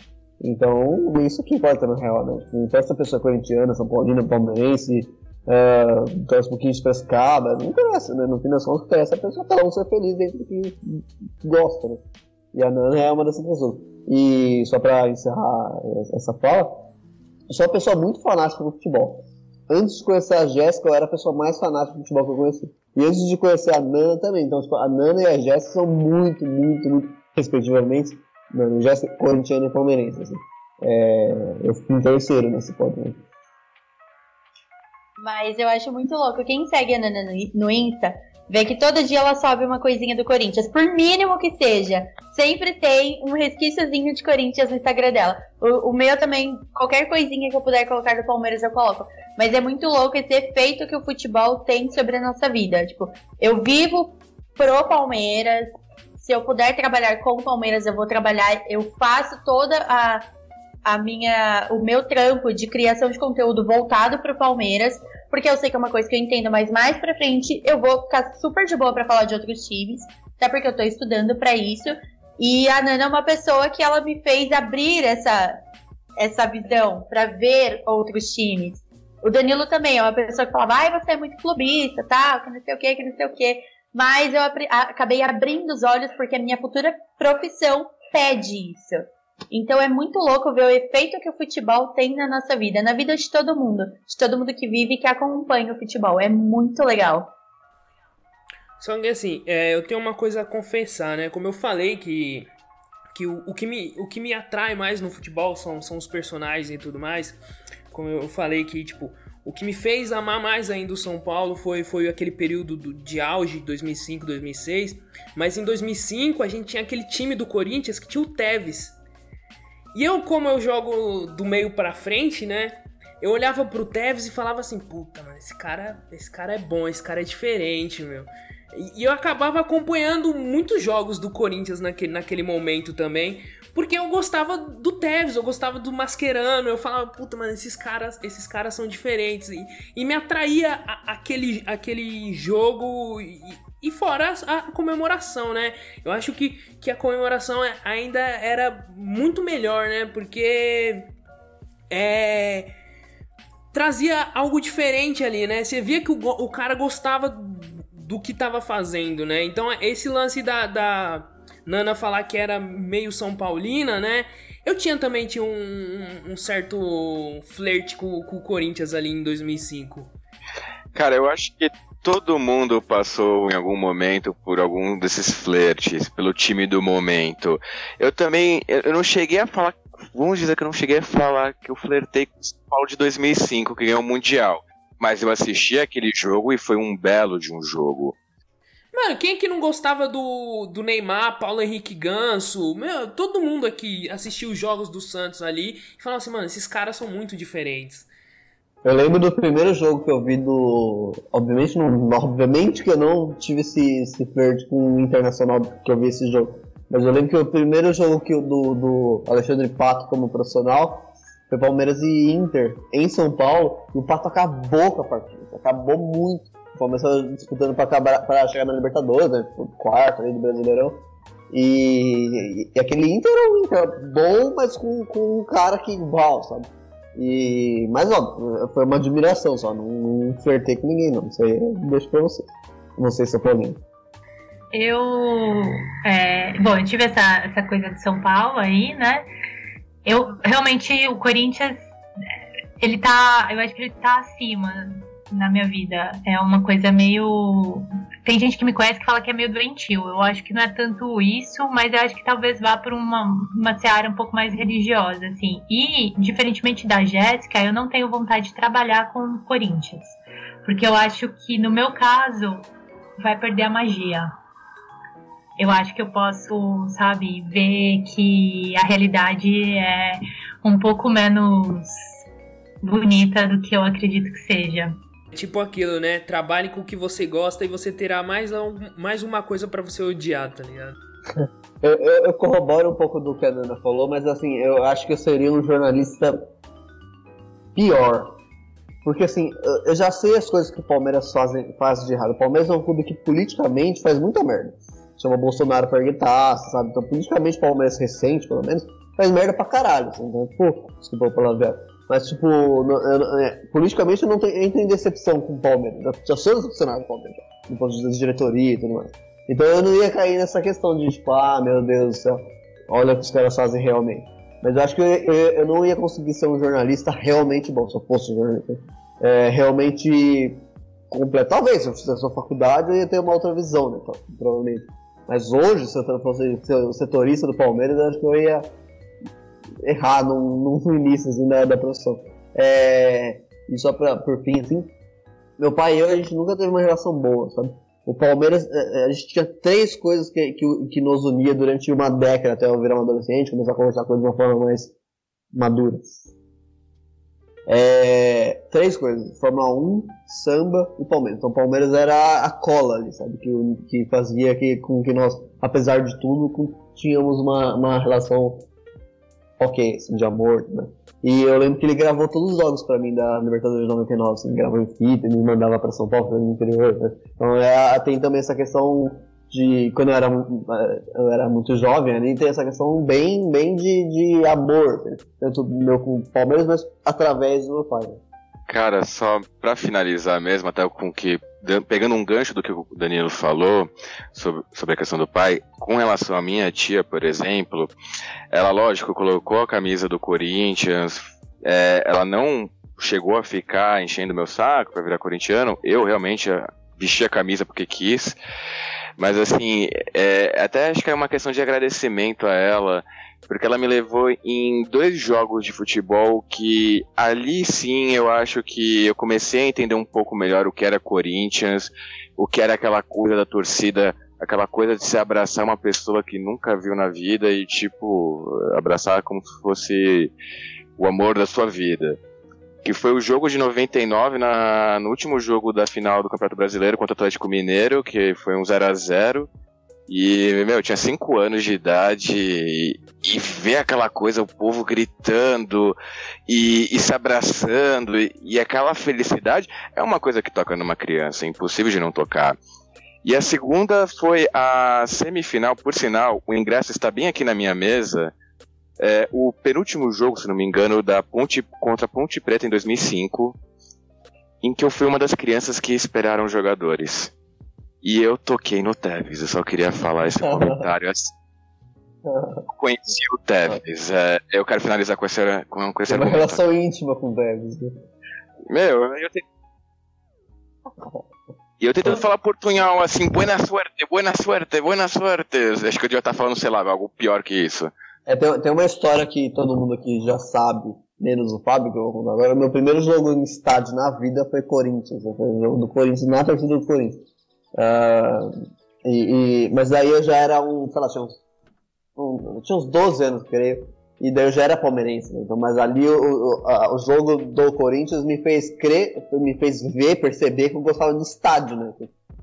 Então, isso que importa na real, né? Não interessa a pessoa corintiana, São Paulina, palmeirense, uh, torce um pouquinho de Prescaba, não interessa, né? No fim das contas, a pessoa um ser feliz dentro do que gosta, né? E a Nana é uma dessas pessoas. E só pra encerrar essa fala, eu sou uma pessoa muito fanática do futebol. Antes de conhecer a Jéssica, eu era a pessoa mais fanática do futebol que eu conheci. E antes de conhecer a Nana também. Então, tipo, a Nana e a Jéssica são muito, muito, muito, respectivamente, Mano, Jéssica, corintiana e palmeirense. Assim. É, eu fui em terceiro nesse pódio. Mas eu acho muito louco. Quem segue a Nana no Insta vê que todo dia ela sobe uma coisinha do Corinthians, por mínimo que seja. Sempre tem um resquíciozinho de Corinthians no Instagram dela. O, o, meu também, qualquer coisinha que eu puder colocar do Palmeiras eu coloco. Mas é muito louco esse efeito que o futebol tem sobre a nossa vida. Tipo, eu vivo pro Palmeiras. Se eu puder trabalhar com o Palmeiras, eu vou trabalhar. Eu faço toda a, a minha, o meu trampo de criação de conteúdo voltado pro Palmeiras porque eu sei que é uma coisa que eu entendo, mas mais pra frente eu vou ficar super de boa para falar de outros times, até porque eu tô estudando para isso. E a Nana é uma pessoa que ela me fez abrir essa, essa visão para ver outros times. O Danilo também é uma pessoa que falava, ai, você é muito clubista, tá? Que não sei o que, que não sei o que. Mas eu acabei abrindo os olhos porque a minha futura profissão pede isso. Então é muito louco ver o efeito que o futebol tem na nossa vida, na vida de todo mundo, de todo mundo que vive e que acompanha o futebol. É muito legal. Só que assim, é, eu tenho uma coisa a confessar, né? Como eu falei que, que o, o, que me, o que me atrai mais no futebol são, são os personagens e tudo mais. Como eu falei que, tipo, o que me fez amar mais ainda o São Paulo foi, foi aquele período do, de auge, 2005, 2006. Mas em 2005 a gente tinha aquele time do Corinthians que tinha o Tevez. E eu, como eu jogo do meio para frente, né? Eu olhava pro Tevez e falava assim, puta, mano, esse cara, esse cara é bom, esse cara é diferente, meu. E eu acabava acompanhando muitos jogos do Corinthians naquele, naquele momento também, porque eu gostava do Tevez, eu gostava do Mascherano, eu falava, puta, mano, esses caras, esses caras são diferentes. E, e me atraía a, aquele, aquele jogo e fora a, a, comemoração, né? Eu acho que, que a comemoração é, ainda era muito melhor, né? Porque é, trazia algo diferente ali, né? Você via que o, o cara gostava do que tava fazendo, né? Então esse lance da, da Nana falar que era meio São Paulina, né? Eu tinha também tinha um, um, certo flerte com, com o Corinthians ali em 2005. Cara, eu acho que todo mundo passou em algum momento por algum desses flertes, pelo time do momento. Eu também, eu não cheguei a falar, vamos dizer que eu não cheguei a falar que eu flertei com o São Paulo de 2005, que ganhou o Mundial. Mas eu assisti aquele jogo e foi um belo de um jogo. Mano, quem é que não gostava do, do Neymar, Paulo Henrique Ganso? Meu, todo mundo aqui assistiu os jogos do Santos ali e falava assim, mano, esses caras são muito diferentes. Eu lembro do primeiro jogo que eu vi do. Obviamente, não, obviamente que eu não tive esse, esse com o Internacional que eu vi esse jogo. Mas eu lembro que o primeiro jogo que do, do Alexandre Pato como profissional foi Palmeiras e Inter em São Paulo. E o Pato acabou com a partida. Acabou muito. O Palmeiras estava disputando para chegar na Libertadores, né? Tipo, quarto ali do Brasileirão. E, e, aquele Inter é um Inter bom, mas com, com um cara que igual, sabe? E, mas ó, foi uma admiração só, não, não flertei com ninguém não, isso aí deixo pra vocês. Não sei se é problema. Eu. É, bom, eu tive essa, essa coisa de São Paulo aí, né? Eu realmente, o Corinthians, ele tá. Eu acho que ele tá acima na minha vida. É uma coisa meio tem gente que me conhece que fala que é meio doentio. Eu acho que não é tanto isso, mas eu acho que talvez vá para uma, uma seara um pouco mais religiosa, assim. E, diferentemente da Jéssica, eu não tenho vontade de trabalhar com Corinthians. Porque eu acho que, no meu caso, vai perder a magia. Eu acho que eu posso, sabe, ver que a realidade é um pouco menos bonita do que eu acredito que seja. Tipo aquilo, né? Trabalhe com o que você gosta e você terá mais, um, mais uma coisa para você odiar, tá ligado? [laughs] eu, eu, eu, corroboro um pouco do que a Nana falou, mas assim, eu acho que eu seria um jornalista pior. Porque assim, eu já sei as coisas que o Palmeiras faz de errado. O Palmeiras é um clube que politicamente faz muita merda. Chama Bolsonaro pra erguer sabe? Então politicamente o Palmeiras recente, pelo menos, faz merda pra caralho. Assim, então, pô, desculpa o palavra. Mas, tipo, eu, é, politicamente eu não tenho, eu tenho decepção com o Palmeiras. Já sou decepcionado com o Palmeiras, do ponto de vista de diretoria e tudo mais. Então eu não ia cair nessa questão de, tipo, ah, meu Deus do céu, olha o que os caras fazem realmente. Mas eu acho que eu, eu, eu não ia conseguir ser um jornalista realmente bom, se eu fosse um jornalista. É, realmente completo. Talvez, se eu fizesse uma faculdade, eu ia ter uma outra visão, né? Provavelmente. Mas hoje, se eu fosse setorista do Palmeiras, eu acho que eu ia errar no, início assim, da, da profissão. É, e só pra, por fim, assim, meu pai e eu, a gente nunca teve uma relação boa, sabe? O Palmeiras, é, é, a gente tinha três coisas que, que, que nos unia durante uma década até eu virar um adolescente, começar a conversar com ele de uma forma mais madura. É, três coisas: Fórmula 1, samba e Palmeiras. Então, o Palmeiras era a cola ali, sabe? Que, que fazia que, com que nós, apesar de tudo, tínhamos uma, uma relação ok, assim, de amor, né? E eu lembro que ele gravou todos os jogos pra mim da Libertadores 99, assim, gravou em fita, me mandava pra São Paulo, no interior, né? Então é, tem também essa questão de, quando eu era, eu era muito jovem, ali tem essa questão bem, bem de, de amor, né? tanto meu com o Palmeiras, mas através do meu pai, né? Cara, só pra finalizar mesmo, até com que pegando um gancho do que o Danilo falou sobre, sobre a questão do pai, com relação à minha tia, por exemplo, ela, lógico, colocou a camisa do Corinthians, é, ela não chegou a ficar enchendo meu saco para virar corintiano, eu realmente vesti a camisa porque quis, mas assim, é, até acho que é uma questão de agradecimento a ela, porque ela me levou em dois jogos de futebol que ali sim eu acho que eu comecei a entender um pouco melhor o que era Corinthians, o que era aquela coisa da torcida, aquela coisa de se abraçar uma pessoa que nunca viu na vida e tipo abraçar como se fosse o amor da sua vida. Que foi o jogo de 99, na, no último jogo da final do Campeonato Brasileiro contra o Atlético Mineiro, que foi um 0 a 0 e, meu, eu tinha 5 anos de idade e, e, ver aquela coisa, o povo gritando e, e se abraçando e, e, aquela felicidade é uma coisa que toca numa criança, é impossível de não tocar. E a segunda foi a semifinal, por sinal, o ingresso está bem aqui na minha mesa. É, o penúltimo jogo, se não me engano, da Ponte contra a Ponte Preta em 2005, em que eu fui uma das crianças que esperaram jogadores. E eu toquei no Tevez, eu só queria falar esse [laughs] comentário assim. [laughs] Conheci o Tevez. É, eu quero finalizar com esse, com, com esse Tem uma relação íntima com o Tevez. Né? Meu, eu tenho. E eu tentando falar portunhol assim, buena suerte, buena suerte, buena suerte. Acho que eu devia estar falando, sei lá, algo pior que isso. É, tem, tem uma história que todo mundo aqui já sabe, menos o Fábio, que eu vou contar agora. Meu primeiro jogo em estádio na vida foi Corinthians. Foi o jogo do Corinthians na torcida do Corinthians. Uh, e, e, mas daí eu já era um, sei lá, tinha uns, um, tinha uns 12 anos, creio. E daí eu já era palmeirense, né? então, mas ali o, o, a, o, jogo do Corinthians me fez crer, me fez ver, perceber que eu gostava de estádio, né?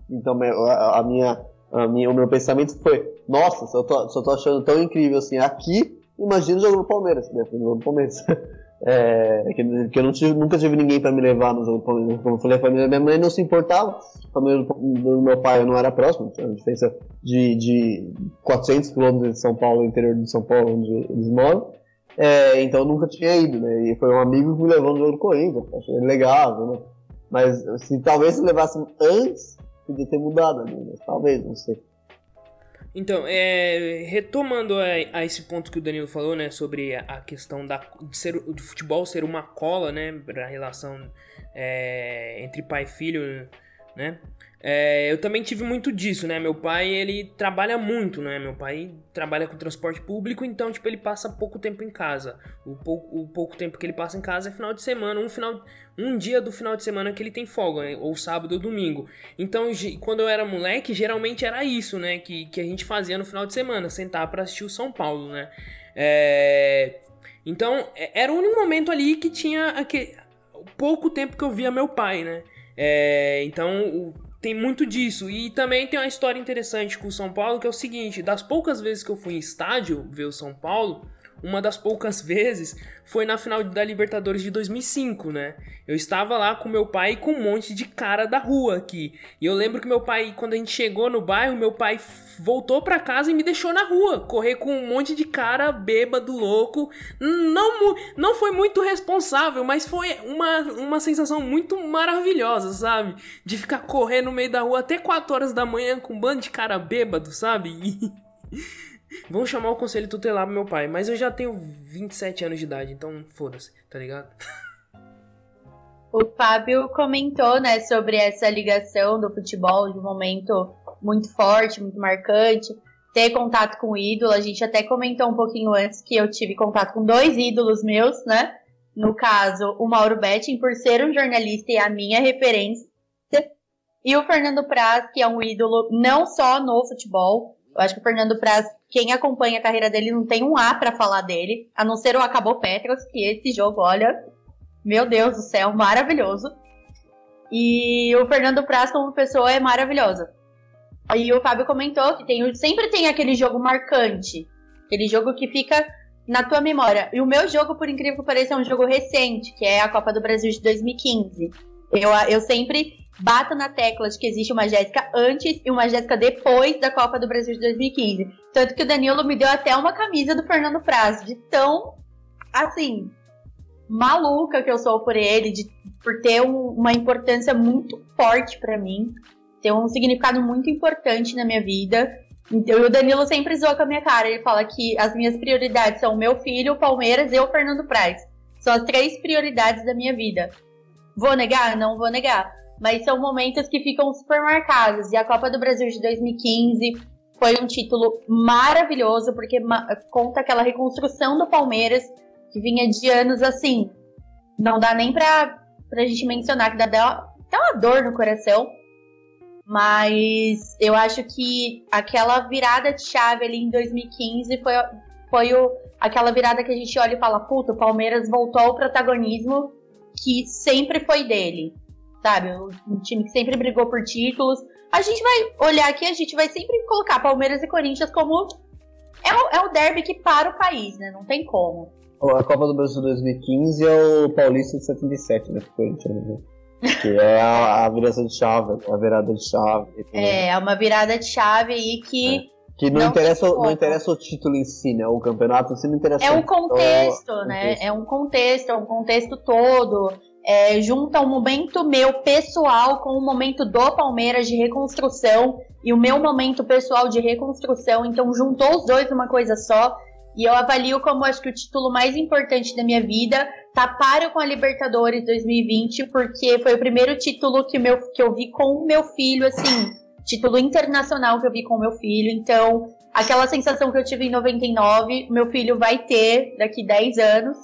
Então a, a minha, a minha, o meu pensamento foi, nossa, se eu, tô, se eu tô achando tão incrível assim aqui, imagina o jogo do Palmeiras, né? O jogo do Palmeiras. [laughs] É, que, que eu tive, nunca tive ninguém para me levar no jogo. Como eu falei, a família da minha mãe não se importava, a família do, do meu pai não era próximo, tinha uma diferença de, de 400 quilômetros de São Paulo, interior de São Paulo, onde eles moram. É, então eu nunca tinha ido, né? E foi um amigo que me levou no jogo do Corinthians, achei legal, né? Mas se talvez se levasse antes, podia ter mudado ali, né? Talvez, não sei. Então, é, retomando a, a, esse ponto que o Danilo falou, né, sobre a questão da, de, ser, futebol ser uma cola, né, para a relação é, entre pai e filho, né, é, eu também tive muito disso, né? Meu pai, ele trabalha muito, né? Meu pai trabalha com transporte público, então, tipo, ele passa pouco tempo em casa. O pouco, o pouco tempo que ele passa em casa é final de semana, um final, um dia do final de semana que ele tem folga, ou sábado ou domingo. Então, quando eu era moleque, geralmente era isso, né? Que, que a gente fazia no final de semana, sentar para assistir o São Paulo, né? É... Então, é, era o único momento ali que tinha aquele... pouco tempo que eu via meu pai, né? É, então tem muito disso. E também tem uma história interessante com o São Paulo, que é o seguinte: das poucas vezes que eu fui em estádio ver o São Paulo, uma das poucas vezes foi na final da Libertadores de 2005, né? Eu estava lá com meu pai e com um monte de cara da rua aqui. E eu lembro que meu pai, quando a gente chegou no bairro, meu pai voltou para casa e me deixou na rua, correr com um monte de cara bêbado, louco. Não, não foi muito responsável, mas foi uma, uma sensação muito maravilhosa, sabe? De ficar correndo no meio da rua até 4 horas da manhã com um bando de cara bêbado, sabe? E... [laughs] Vão chamar o conselho tutelar pro meu pai, mas eu já tenho 27 anos de idade, então foda-se, tá ligado? [laughs] O Fábio comentou, né, sobre essa ligação do futebol de um momento muito forte, muito marcante, ter contato com o ídolo. A gente até comentou um pouquinho antes que eu tive contato com dois ídolos meus, né? No caso, o Mauro Betting, por ser um jornalista e a minha referência, e o Fernando Praz, que é um ídolo não só no futebol. Eu acho que o Fernando Praz quem acompanha a carreira dele não tem um A para falar dele, a não ser o Acabou Petros, que esse jogo, olha, meu Deus do céu, maravilhoso. E o Fernando Praz como pessoa é maravilhosa. E o Fábio comentou que tem, sempre tem aquele jogo marcante, aquele jogo que fica na tua memória. E o meu jogo, por incrível que pareça, é um jogo recente, que é a Copa do Brasil de 2015. Eu, eu sempre bato na tecla de que existe uma Jéssica antes e uma Jéssica depois da Copa do Brasil de 2015. Tanto que o Danilo me deu até uma camisa do Fernando Praz, de tão, assim, maluca que eu sou por ele, de, por ter um, uma importância muito forte para mim, ter um significado muito importante na minha vida. Então, o Danilo sempre zoa com a minha cara. Ele fala que as minhas prioridades são o meu filho, o Palmeiras e o Fernando Praz. São as três prioridades da minha vida. Vou negar? Não vou negar mas são momentos que ficam super marcados. E a Copa do Brasil de 2015 foi um título maravilhoso, porque conta aquela reconstrução do Palmeiras, que vinha de anos assim. Não dá nem pra, pra gente mencionar, que dá, dá uma dor no coração. Mas eu acho que aquela virada de chave ali em 2015 foi, foi o, aquela virada que a gente olha e fala: puta, o Palmeiras voltou ao protagonismo que sempre foi dele sabe? Um time que sempre brigou por títulos. A gente vai olhar aqui, a gente vai sempre colocar Palmeiras e Corinthians como. É o, é o derby que para o país, né? Não tem como. A Copa do Brasil 2015 é o Paulista de 77, né? Corinthians, né? Que é a, a virada de chave, a virada de chave. É, é uma virada de chave aí que. É. Que não, não interessa, não interessa o título em si, né? O campeonato em si não interessa. É um contexto, né? Contexto. É um contexto, é um contexto todo é, junta um momento meu pessoal com o um momento do Palmeiras de reconstrução e o meu momento pessoal de reconstrução. Então juntou os dois numa coisa só. E eu avalio como acho que o título mais importante da minha vida tá páreo com a Libertadores 2020, porque foi o primeiro título que, meu, que eu vi com o meu filho, assim, título internacional que eu vi com o meu filho. Então, aquela sensação que eu tive em 99, meu filho vai ter daqui 10 anos,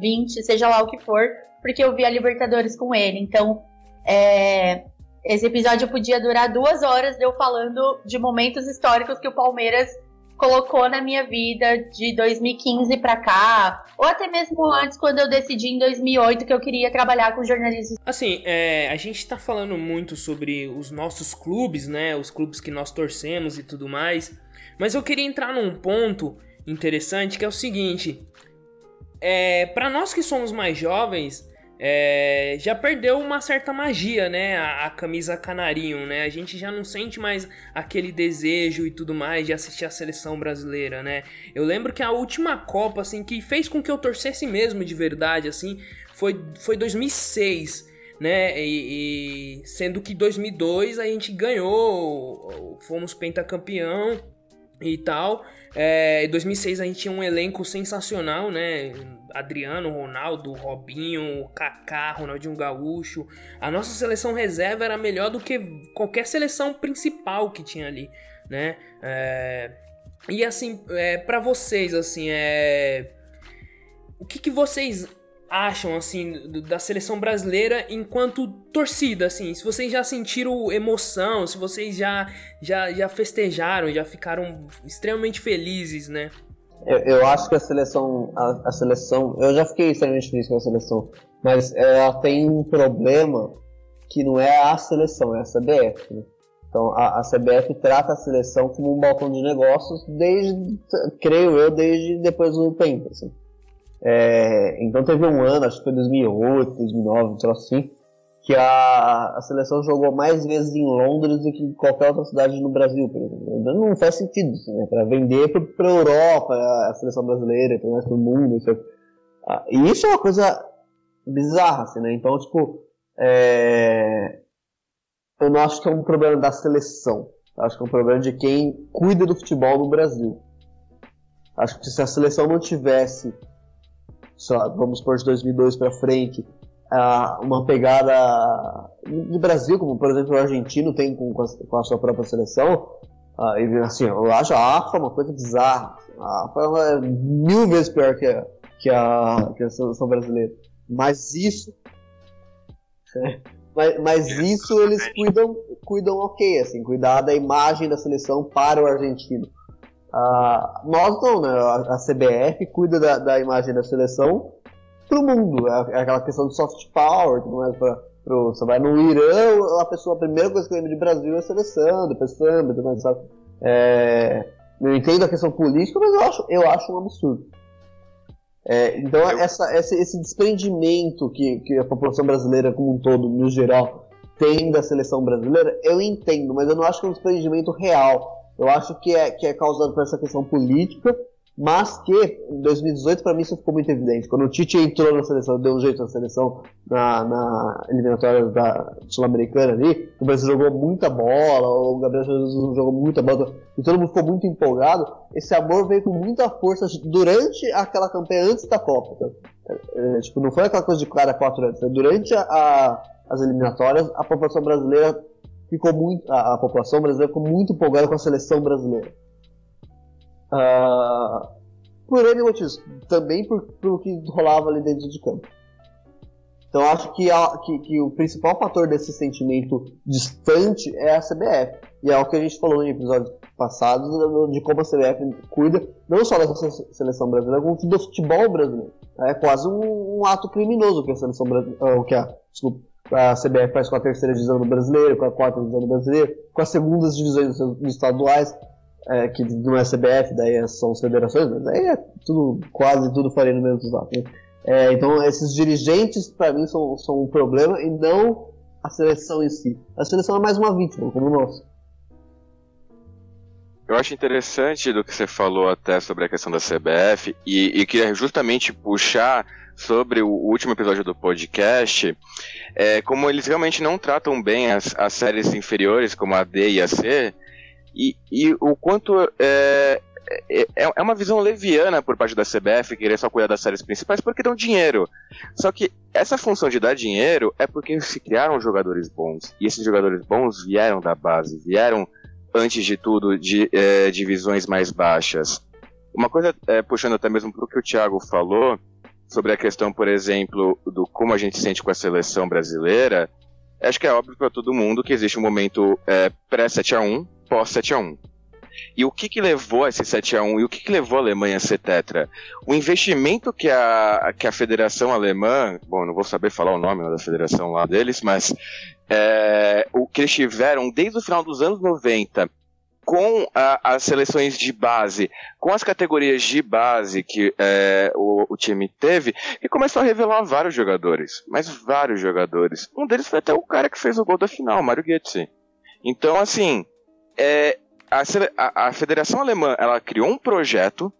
20, seja lá o que for, porque eu vi a Libertadores com ele. Então, é, esse episódio podia durar duas horas eu falando de momentos históricos que o Palmeiras colocou na minha vida de 2015 para cá, ou até mesmo antes, quando eu decidi em 2008 que eu queria trabalhar com jornalismo. Assim, é, a gente tá falando muito sobre os nossos clubes, né? Os clubes que nós torcemos e tudo mais, mas eu queria entrar num ponto interessante que é o seguinte: é, para nós que somos mais jovens, é, já perdeu uma certa magia, né? A, a, camisa canarinho, né? A gente já não sente mais aquele desejo e tudo mais de assistir a seleção brasileira, né? Eu lembro que a última Copa, assim, que fez com que eu torcesse mesmo de verdade, assim, foi, foi 2006, né? E, e sendo que 2002 a gente ganhou, fomos pentacampeão e tal. É, em 2006 a gente tinha um elenco sensacional, né? Adriano, Ronaldo, Robinho, Kaká, Ronaldinho Gaúcho. A nossa seleção reserva era melhor do que qualquer seleção principal que tinha ali, né? É, e assim, é, para vocês, assim, é o que, que vocês acham assim da seleção brasileira enquanto torcida assim se vocês já sentiram emoção se vocês já já, já festejaram já ficaram extremamente felizes né eu, eu acho que a seleção a, a, seleção eu já fiquei extremamente feliz com a seleção mas ela tem um problema que não é a seleção, é a CBF. Né? Então a, a, CBF trata a seleção como um balcão de negócios desde, creio eu, desde depois do tempo. Assim. É, então teve um ano, acho que foi 2008, 2009, um troço assim, que a, a seleção jogou mais vezes em Londres do que em qualquer outra cidade no Brasil, por exemplo. Então não faz sentido, assim, né? Para vender para a Europa, a seleção brasileira, para o resto do mundo. Isso, ah, e isso é uma coisa bizarra, assim, né? Então, tipo, é... eu não acho que é um problema da seleção. Eu acho que é um problema de quem cuida do futebol no Brasil. Acho que se a seleção não tivesse, só, vamos por de 2002 para frente, uma pegada de Brasil, como por exemplo o argentino tem com, com, a, sua própria seleção, uh, e assim, eu acho a AFA uma coisa bizarra. A AFA é mil vezes pior que a, que a, que a seleção brasileira. Mas isso. [laughs] mas, mas isso eles cuidam, cuidam ok, assim, cuidar da imagem da seleção para o argentino. Uh, nós não, né? A, a CBF cuida da, da imagem da seleção pro mundo. É, é aquela questão de soft power, tudo mais pra, pro, você vai no Irã, a pessoa, a primeira coisa que lembra de Brasil é seleção, depois samba, tudo mais, sabe? É, eu entendo a questão política, mas eu acho, eu acho um absurdo. É, então eu... essa, esse, esse desprendimento que, que a população brasileira como um todo, no geral, tem da seleção brasileira, eu entendo, mas eu não acho que é um desprendimento real. Eu acho que é, que é causado por essa questão política mas que em 2018 para mim isso ficou muito evidente. Quando o Tite entrou na seleção, deu um jeito na seleção na, na eliminatória da Sul-Americana ali, o Brasil jogou muita bola, o Gabriel Jesus jogou muita bola, e todo mundo ficou muito empolgado. Esse amor veio com muita força durante aquela campanha antes da Copa. Tá? É, tipo, não foi aquela coisa de cada quatro anos, foi durante a, a, as eliminatórias a população brasileira ficou muito, a, a população brasileira ficou muito empolgada com a seleção brasileira. Uh, por N motivos. Também por, pelo que rolava ali dentro de campo. Então acho que, a, que, que, o principal fator desse sentimento distante é a CBF. E é o que a gente falou em episódios passados de como a CBF cuida não só da seleção brasileira, como do futebol brasileiro. É quase um, um ato criminoso que a seleção brasileira. O que a, desculpa, a CBF faz com a terceira divisão do brasileiro, com a quarta divisão do brasileiro, com as segundas divisões dos estaduais é, que não é CBF, daí são as federações, mas aí é tudo, quase tudo faria no mesmo saco. Né? É, então esses dirigentes, para mim, são, são um problema e não a seleção em si. A seleção é mais uma vítima, como nós. Eu acho interessante do que você falou até sobre a questão da CBF e, e queria justamente puxar sobre o último episódio do podcast, é, como eles realmente não tratam bem as, as séries inferiores, como a D e a C, e, e o quanto é, é, é, é uma visão leviana por parte da CBF querer só cuidar das séries principais porque dão dinheiro. Só que essa função de dar dinheiro é porque se criaram jogadores bons. E esses jogadores bons vieram da base, vieram, antes de tudo, de é, divisões mais baixas. Uma coisa, é, puxando até mesmo para o que o Thiago falou, sobre a questão, por exemplo, do como a gente sente com a seleção brasileira, acho que é óbvio para todo mundo que existe um momento é, pré-7 a 1 pós 7 a 1 e o que, que levou a esse 7 a 1 e o que, que levou a Alemanha a ser tetra? O investimento que a, que a Federação Alemã, bom, não vou saber falar o nome da federação lá deles, mas é, o que eles tiveram desde o final dos anos 90 com a, as seleções de base, com as categorias de base que é, o, o, time teve, e começou a revelar vários jogadores, mas vários jogadores. Um deles foi até o cara que fez o gol da final, Mário Götze. Então, assim, é, a, a, Federação Alemã ela criou um projeto,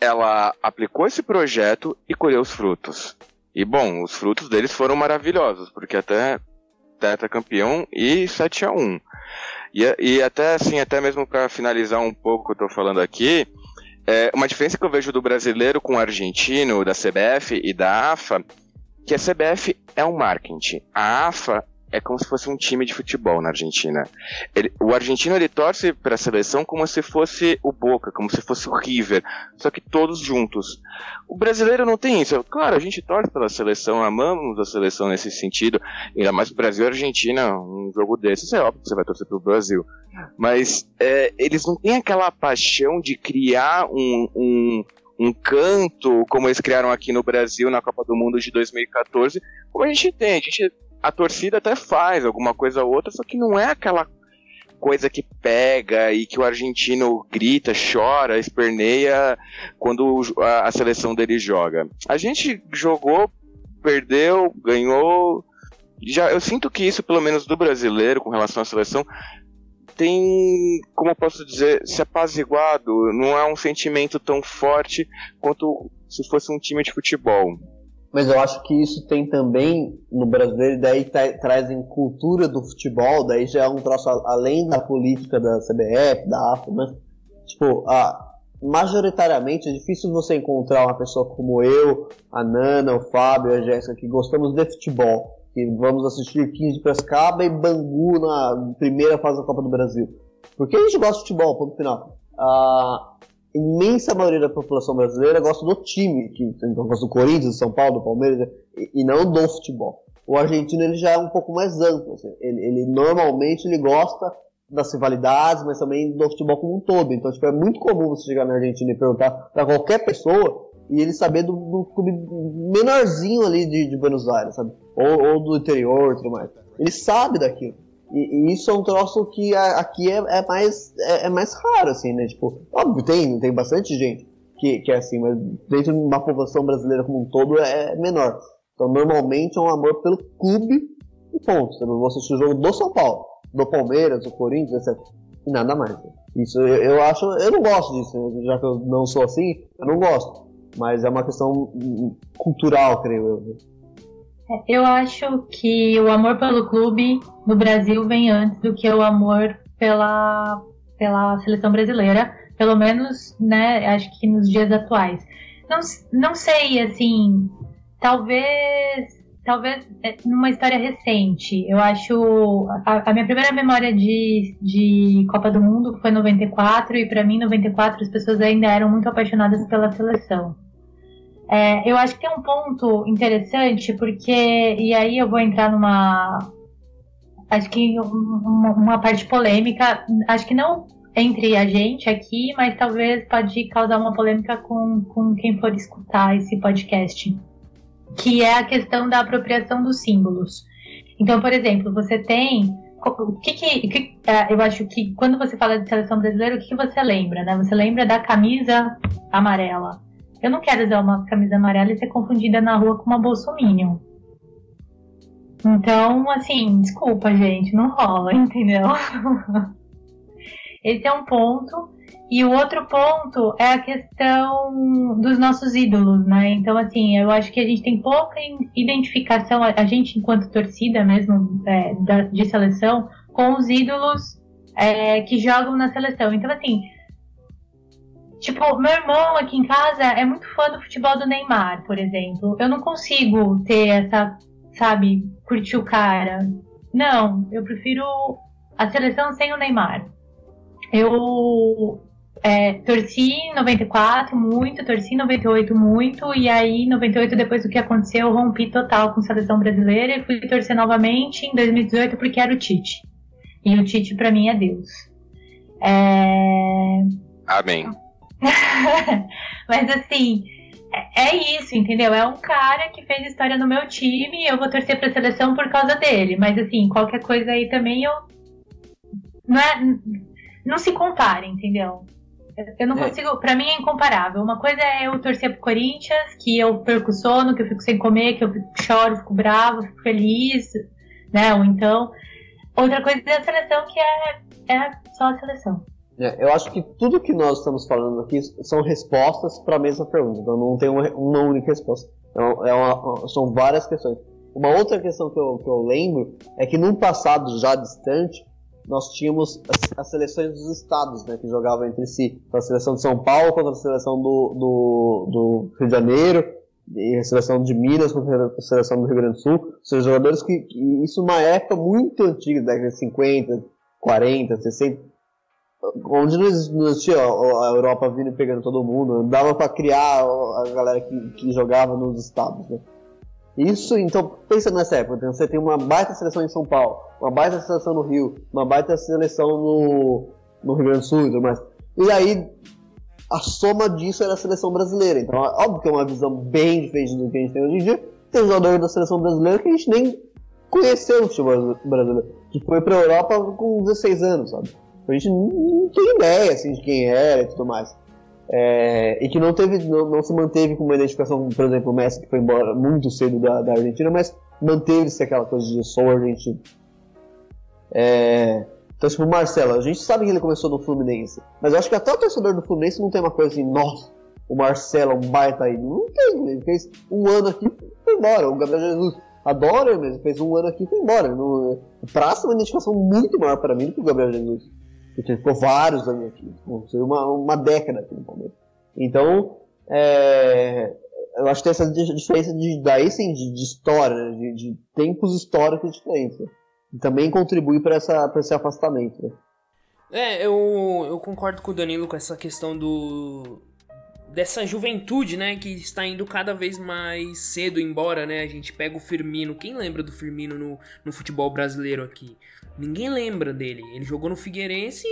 ela aplicou esse projeto e colheu os frutos. E bom, os frutos deles foram maravilhosos, porque até campeão e 7 a 1 e, e até assim, até mesmo para finalizar um pouco o que eu tô falando aqui, é, uma diferença que eu vejo do brasileiro com o argentino, da CBF e da AFA, que a CBF é um marketing. A AFA é como se fosse um time de futebol na Argentina. Ele, o argentino ele torce para a seleção como se fosse o Boca, como se fosse o River, só que todos juntos. O brasileiro não tem isso. Claro, a gente torce pela seleção, amamos a seleção nesse sentido, ainda mais Brasil e Argentina, um jogo desses é óbvio que você vai torcer para o Brasil. Mas é, eles não têm aquela paixão de criar um, um um canto, como eles criaram aqui no Brasil na Copa do Mundo de 2014, como a gente tem. A gente a torcida até faz alguma coisa ou outra, só que não é aquela coisa que pega e que o argentino grita, chora, esperneia quando a, seleção dele joga. A gente jogou, perdeu, ganhou. Já, eu sinto que isso, pelo menos do brasileiro, com relação à seleção, tem, como eu posso dizer, se apaziguado. Não é um sentimento tão forte quanto se fosse um time de futebol. Mas eu acho que isso tem também no brasileiro, daí tra trazem cultura do futebol, daí já é um troço além da política da CBF, da AFA, mas, tipo, a, majoritariamente é difícil você encontrar uma pessoa como eu, a Nana, o Fábio, a Jéssica, que gostamos de futebol, que vamos assistir 15 de Prescaba e Bangu na primeira fase da Copa do Brasil. Porque a gente gosta de futebol, ponto final. Ah, imensa maioria da população brasileira gosta do time, que então, gosta do Corinthians, do São Paulo, do Palmeiras, e, e, não do futebol. O argentino ele já é um pouco mais amplo. Assim. Ele, ele, normalmente ele gosta das rivalidades, mas também do futebol como um todo. Então, tipo, é muito comum você chegar na Argentina e perguntar para qualquer pessoa e ele saber do, do clube menorzinho ali de, de Buenos Aires, sabe? Ou, ou do interior e tudo mais. Ele sabe daquilo. E, e, isso é um troço que a, aqui é, é mais, é, é, mais raro, assim, né? Tipo, óbvio, tem, tem bastante gente que, que é assim, mas dentro de uma população brasileira como um todo é menor. Então, normalmente é um amor pelo clube e ponto. Você não assistir o jogo do São Paulo, do Palmeiras, do Corinthians, etc. E nada mais. Isso eu, eu acho, eu não gosto disso, né? já que eu não sou assim, eu não gosto. Mas é uma questão cultural, creio eu. Eu acho que o amor pelo clube no Brasil vem antes do que o amor pela, pela seleção brasileira, pelo menos, né, acho que nos dias atuais. Não, não sei, assim, talvez talvez é, numa história recente. Eu acho a, a, minha primeira memória de, de Copa do Mundo foi 94 e para mim 94 as pessoas ainda eram muito apaixonadas pela seleção. É, eu acho que tem um ponto interessante, porque. E aí eu vou entrar numa. Acho que uma, uma parte polêmica. Acho que não entre a gente aqui, mas talvez pode causar uma polêmica com, com quem for escutar esse podcast. Que é a questão da apropriação dos símbolos. Então, por exemplo, você tem o que, que, que, é, eu acho que quando você fala de seleção brasileira, o que, que, você lembra, né? Você lembra da camisa amarela. Eu não quero usar uma camisa amarela e ser confundida na rua com uma bolsominion. Então, assim, desculpa, gente, não rola, [laughs] entendeu? Esse é um ponto. E o outro ponto é a questão dos nossos ídolos, né? Então, assim, eu acho que a gente tem pouca identificação, a gente, enquanto torcida mesmo é, de seleção, com os ídolos é, que jogam na seleção. Então, assim, Tipo, meu irmão aqui em casa é muito fã do futebol do Neymar, por exemplo. Eu não consigo ter essa, sabe, curtir o cara. Não, eu prefiro a seleção sem o Neymar. Eu é, torci em 94 muito, torci em 98 muito, e aí 98 depois do que aconteceu, eu rompi total com a seleção brasileira e fui torcer novamente em 2018 porque era o Tite. E o Tite para mim é Deus. É... Amém. [laughs] Mas assim, é, é isso, entendeu? É um cara que fez história no meu time e eu vou torcer pra seleção por causa dele. Mas assim, qualquer coisa aí também eu. Não, é, não se compara, entendeu? Eu não é. consigo. Pra mim é incomparável. Uma coisa é eu torcer pro Corinthians, que eu perco sono, que eu fico sem comer, que eu choro, fico bravo, fico feliz, né? Ou então. Outra coisa é a seleção, que é, é só a seleção. É, eu acho que tudo que nós estamos falando aqui são respostas para a mesma pergunta, então não tem uma, uma única resposta. Então, é uma, são várias questões. Uma outra questão que eu, que eu lembro é que num passado já distante, nós tínhamos as, as, seleções dos estados, né, que jogavam entre si. Então, a seleção de São Paulo contra a seleção do, do, do Rio de Janeiro, e a seleção de Minas contra a seleção do Rio Grande do Sul. São jogadores que, que isso numa época muito antiga, década de 50, 40, 60, onde não existia a Europa vindo e pegando todo mundo, dava para criar a galera que, que jogava nos estados, né? Isso, então, pensa nessa época, então, você tem uma baita seleção em São Paulo, uma baita seleção no Rio, uma baita seleção no, no Rio Grande do Sul e tudo mais. E aí, a soma disso era a seleção brasileira. Então, óbvio que é uma visão bem diferente do que a gente tem hoje em dia. Tem jogador da seleção brasileira que a gente nem conheceu o futebol brasileiro, que foi pra Europa com 16 anos, sabe? A gente não, tem ideia assim, de quem era e tudo mais. É, e que não, teve, não, não, se manteve com uma identificação, por exemplo, o Messi, que foi embora muito cedo da, da Argentina, mas manteve-se aquela coisa de sou argentino. É, então, tipo, o Marcelo, a gente sabe que ele começou no Fluminense, mas eu acho que até o torcedor do Fluminense não tem uma coisa assim, nossa, o Marcelo é um baita aí. Não tem, ele fez um ano aqui e foi embora. O Gabriel Jesus adora ele mesmo, fez um ano aqui e foi embora. No, praça é uma identificação muito maior para mim do que o Gabriel Jesus. Ele ficou vários anos aqui, uma, uma década aqui no Palmeiras. Então, é, eu acho que tem essa diferença de, daí sim, de, de história, né? de, de, tempos históricos diferentes. Né? E também contribui para esse afastamento. Né? É, eu, eu concordo com o Danilo com essa questão do, dessa juventude, né, que está indo cada vez mais cedo embora, né? A gente pega o Firmino. Quem lembra do Firmino no, no futebol brasileiro aqui? Ninguém lembra dele. Ele jogou no Figueirense,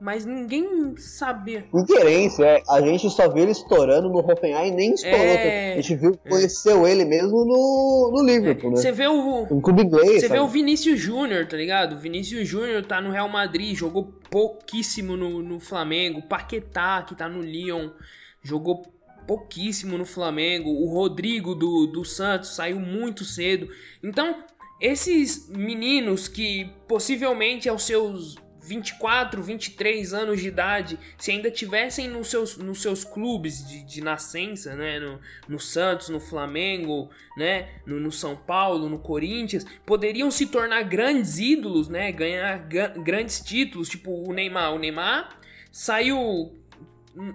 mas ninguém sabia. Figueirense, é. A gente só viu ele estourando no Hoffenheim e nem estourou. É... A gente viu, é. conheceu é. ele mesmo no, no Liverpool, é. né? Você vê o. Um clube inglês. Você vê o Vinícius Júnior, tá ligado? O Vinícius Júnior tá no Real Madrid, jogou pouquíssimo no, no Flamengo. Paquetá, que tá no Lyon jogou pouquíssimo no Flamengo. O Rodrigo do, do Santos saiu muito cedo. Então, esses meninos que possivelmente aos seus 24, 23 anos de idade, se ainda tivessem nos seus, nos seus clubes de, de nascença, né, no, no Santos, no Flamengo, né, no, no, São Paulo, no Corinthians, poderiam se tornar grandes ídolos, né, ganhar grandes títulos, tipo o Neymar. O Neymar saiu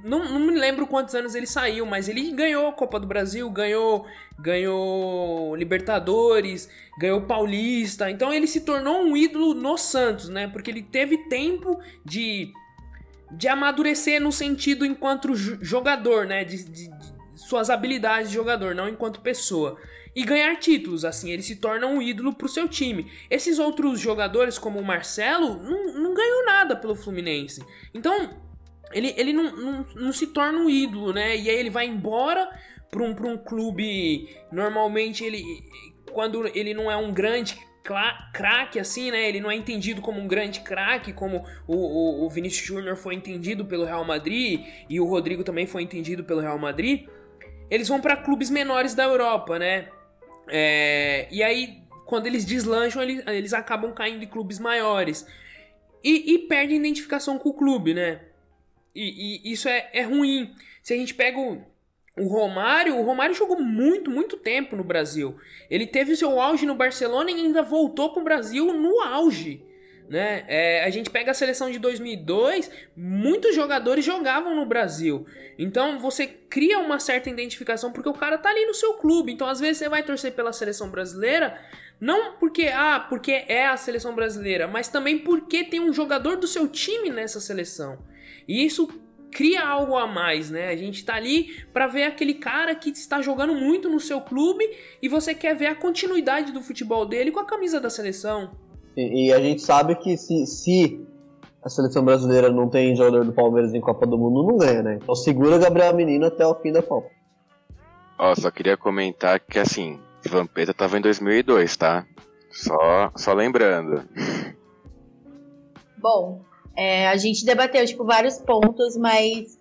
não, não me lembro quantos anos ele saiu, mas ele ganhou Copa do Brasil, ganhou, ganhou Libertadores, ganhou Paulista. Então ele se tornou um ídolo no Santos, né? Porque ele teve tempo de, de amadurecer no sentido enquanto jogador, né? De, de, de suas habilidades de jogador, não enquanto pessoa e ganhar títulos. Assim, ele se torna um ídolo pro seu time. Esses outros jogadores, como o Marcelo, não, não ganhou nada pelo Fluminense. Então, ele, ele não, não, não, se torna um ídolo, né? E aí ele vai embora para um, pra um clube. Normalmente ele. Quando ele não é um grande craque assim, né? Ele não é entendido como um grande craque, como o, o, o Vinícius Júnior foi entendido pelo Real Madrid e o Rodrigo também foi entendido pelo Real Madrid. Eles vão para clubes menores da Europa, né? É, e aí, quando eles deslancham, eles, eles acabam caindo em clubes maiores. E, e perdem identificação com o clube, né? E, e isso é, é ruim. Se a gente pega o, o Romário, o Romário jogou muito, muito tempo no Brasil. Ele teve o seu auge no Barcelona e ainda voltou para o Brasil no auge. Né? É, a gente pega a seleção de 2002, muitos jogadores jogavam no Brasil. Então você cria uma certa identificação porque o cara tá ali no seu clube. Então às vezes você vai torcer pela seleção brasileira, não porque ah, porque é a seleção brasileira, mas também porque tem um jogador do seu time nessa seleção. E isso cria algo a mais, né? A gente tá ali para ver aquele cara que está jogando muito no seu clube e você quer ver a continuidade do futebol dele com a camisa da seleção. E, e a gente sabe que se, se, a seleção brasileira não tem jogador do Palmeiras em Copa do Mundo, não ganha, né? Então segura Gabriel Menino até o fim da Copa. Ó, só queria comentar que assim, Vampeta tava em 2002, tá? Só, só lembrando. Bom, é, a gente debateu tipo, vários pontos, mas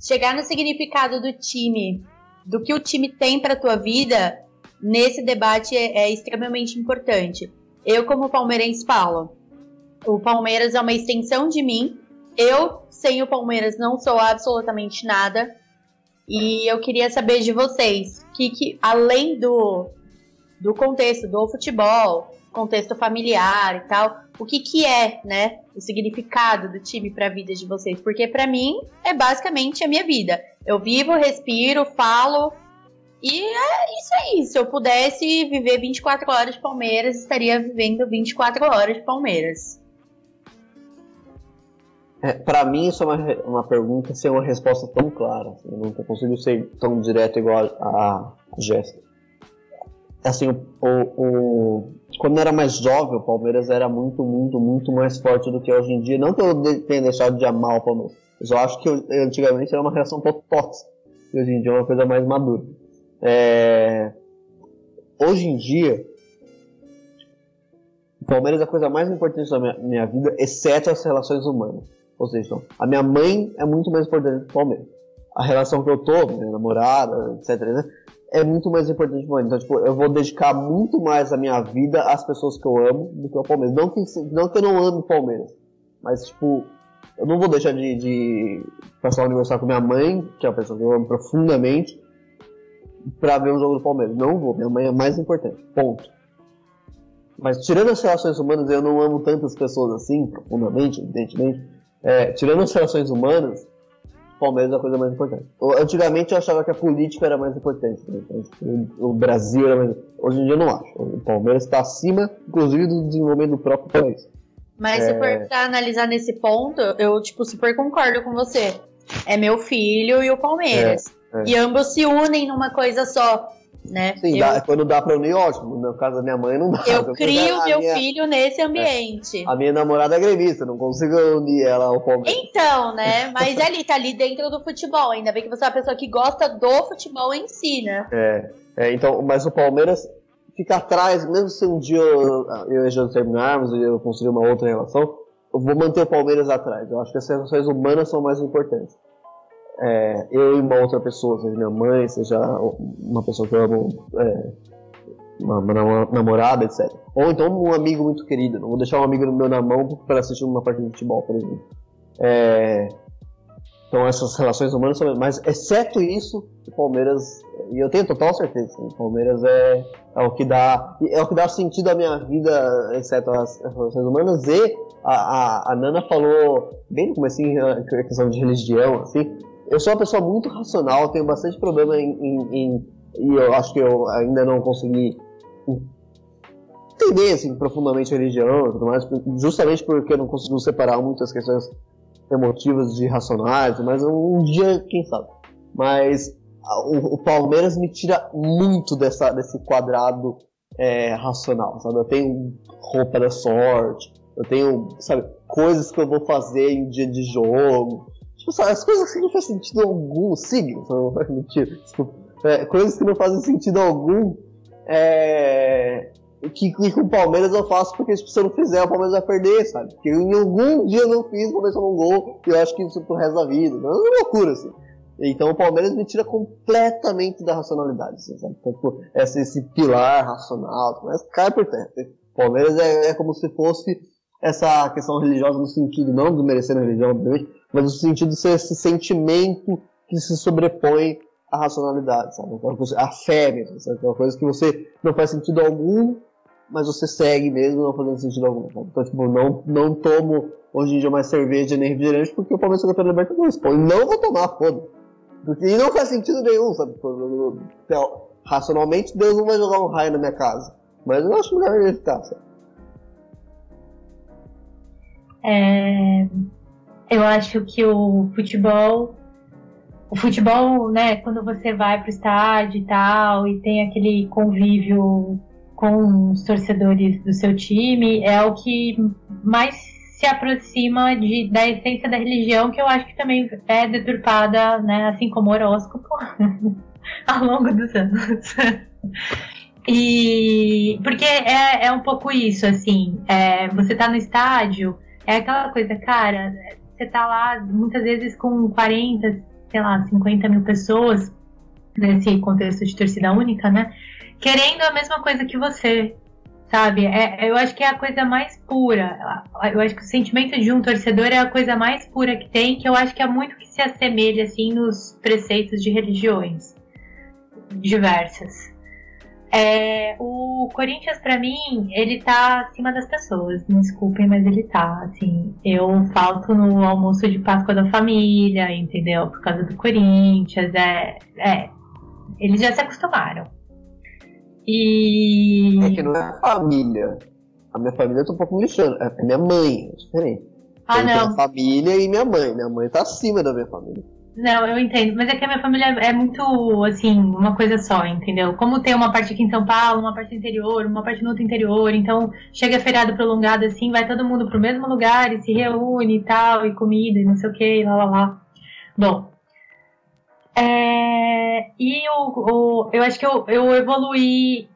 chegar no significado do time, do que o time tem para tua vida, nesse debate é, é extremamente importante. Eu, como palmeirense, falo: o Palmeiras é uma extensão de mim. Eu, sem o Palmeiras, não sou absolutamente nada. E eu queria saber de vocês, que, que além do, do contexto do futebol, contexto familiar e tal, o que que é, né, o significado do time para a vida de vocês? Porque para mim é basicamente a minha vida. Eu vivo, respiro, falo e é isso aí. Se eu pudesse viver 24 horas de Palmeiras, estaria vivendo 24 horas de Palmeiras. É, para mim, isso é uma, uma pergunta sem uma resposta tão clara. Assim, eu não consigo ser tão direto igual a, a Jéssica. Assim, o, o, quando era mais jovem, o Palmeiras era muito, muito, muito mais forte do que hoje em dia. Não que eu tenha deixado de amar o Palmeiras. Eu acho que eu, antigamente era uma reação um pouco tóxica. E hoje em dia é uma coisa mais madura. É... Hoje em dia, Palmeiras é a coisa mais importante da minha, minha vida, exceto as relações humanas. Ou seja, a minha mãe é muito mais importante que o Palmeiras. A relação que eu tô, minha namorada, etc, né, é muito mais importante o Palmeiras. Então, tipo, eu vou dedicar muito mais a minha vida às pessoas que eu amo do que ao Palmeiras. Não que, não que eu não ame o Palmeiras, mas, tipo, eu não vou deixar de, de passar o aniversário com minha mãe, que é uma pessoa que eu amo profundamente, pra ver um jogo do Palmeiras. Não vou, minha mãe é mais importante. Ponto. Mas tirando as relações humanas, eu não amo tantas pessoas assim, profundamente, evidentemente. É, tirando as relações humanas, Palmeiras é a coisa mais importante. Antigamente eu achava que a política era mais importante. Né? O Brasil era mais. Hoje em dia eu não acho. O Palmeiras está acima, inclusive, do desenvolvimento do próprio país. Mas é... se for pra analisar nesse ponto, eu, tipo, super concordo com você. É meu filho e o Palmeiras. É, é. E ambos se unem numa coisa só né? Sim, eu, dá, quando dá pra unir, ótimo. No caso da minha mãe, não dá. Eu, eu crio meu minha, filho nesse ambiente. É, a minha namorada é gremista, não consigo unir ela ao Palmeiras. Então, né? Mas ali, tá ali dentro do futebol. Ainda bem que você é uma pessoa que gosta do futebol em si, né? É, é então, mas o Palmeiras fica atrás, mesmo se um dia eu, eu e a terminarmos e eu construir uma outra relação, eu vou manter o Palmeiras atrás. Eu acho que as relações humanas são mais importantes é, eu e uma outra pessoa, seja minha mãe, seja uma pessoa que eu amo, é, uma, uma, namorada, etc. Ou então um amigo muito querido. Não vou deixar um amigo meu na mão para assistir uma partida de futebol, por exemplo. É, então essas relações humanas são. Mas exceto isso, o Palmeiras. E eu tenho total certeza, o Palmeiras é, é o que dá. É o que dá sentido à minha vida, exceto as, as relações humanas. E a, a, a, Nana falou bem no começo a questão de religião, assim eu sou uma pessoa muito racional, tenho bastante problema em, em, em, e eu acho que eu ainda não consegui entender assim, profundamente a religião e tudo mais, justamente porque eu não consigo separar muitas questões emotivas de racionais, mas um dia, quem sabe. Mas o, o Palmeiras me tira muito dessa, desse quadrado é, racional, sabe? Eu tenho roupa da sorte, eu tenho, sabe, coisas que eu vou fazer em dia de jogo, Tipo, as coisas que não fazem sentido algum, signos, não [laughs] mentira, desculpa. É, coisas que não fazem sentido algum, é, que, que com o Palmeiras eu faço porque tipo, se eu não fizer, o Palmeiras vai perder, sabe? Porque em algum dia eu não fiz, o Palmeiras um gol, e eu acho que isso pro resto da vida. É uma loucura, assim. Então o Palmeiras me tira completamente da racionalidade, assim, sabe? Então, tipo, esse, esse pilar racional, mas cai por terra. O Palmeiras é, é como se fosse essa questão religiosa no sentido, não de merecer a religião, obviamente, mas no sentido de ser esse sentimento que se sobrepõe à racionalidade, sabe? A fé mesmo, sabe? Uma coisa que você não faz sentido algum, mas você segue mesmo não fazendo sentido algum. Sabe? Então, tipo, não, não tomo hoje em dia mais cerveja nem refrigerante porque o Palmeiras está pela Libertadores. Pô, não vou tomar, foda Porque e não faz sentido nenhum, sabe? Então, racionalmente, Deus não vai jogar um raio na minha casa. Mas eu acho melhor evitar, sabe? É, eu acho que o futebol, o futebol, né, quando você vai pro estádio e tal, e tem aquele convívio com os torcedores do seu time, é o que mais se aproxima de, da essência da religião, que eu acho que também é deturpada, né, assim como o horóscopo, [laughs] ao longo dos anos. E porque é, é um pouco isso, assim, é, você tá no estádio, é aquela coisa, cara, você tá lá muitas vezes com 40, sei lá, 50 mil pessoas, nesse contexto de torcida única, né? Querendo a mesma coisa que você, sabe? É, eu acho que é a coisa mais pura. Eu acho que o sentimento de um torcedor é a coisa mais pura que tem, que eu acho que é muito que se assemelha, assim, nos preceitos de religiões diversas. É, o Corinthians, para mim, ele tá acima das pessoas. Me desculpem, mas ele tá. Assim, eu falto no almoço de Páscoa da família, entendeu? Por causa do Corinthians. É, é eles já se acostumaram. E. É que não é família. A minha família eu tô um pouco lixando. É minha mãe, é diferente. Ah, eu não. família e minha mãe. Minha mãe tá acima da minha família. Não, eu entendo, mas é que a minha família é muito, assim, uma coisa só, entendeu? Como tem uma parte aqui em São Paulo, uma parte interior, uma parte no outro interior, então chega feriado prolongado assim, vai todo mundo pro mesmo lugar e se reúne e tal, e comida e não sei o que, lá lá lá. Bom. É, e o, o, eu acho que eu, eu evoluí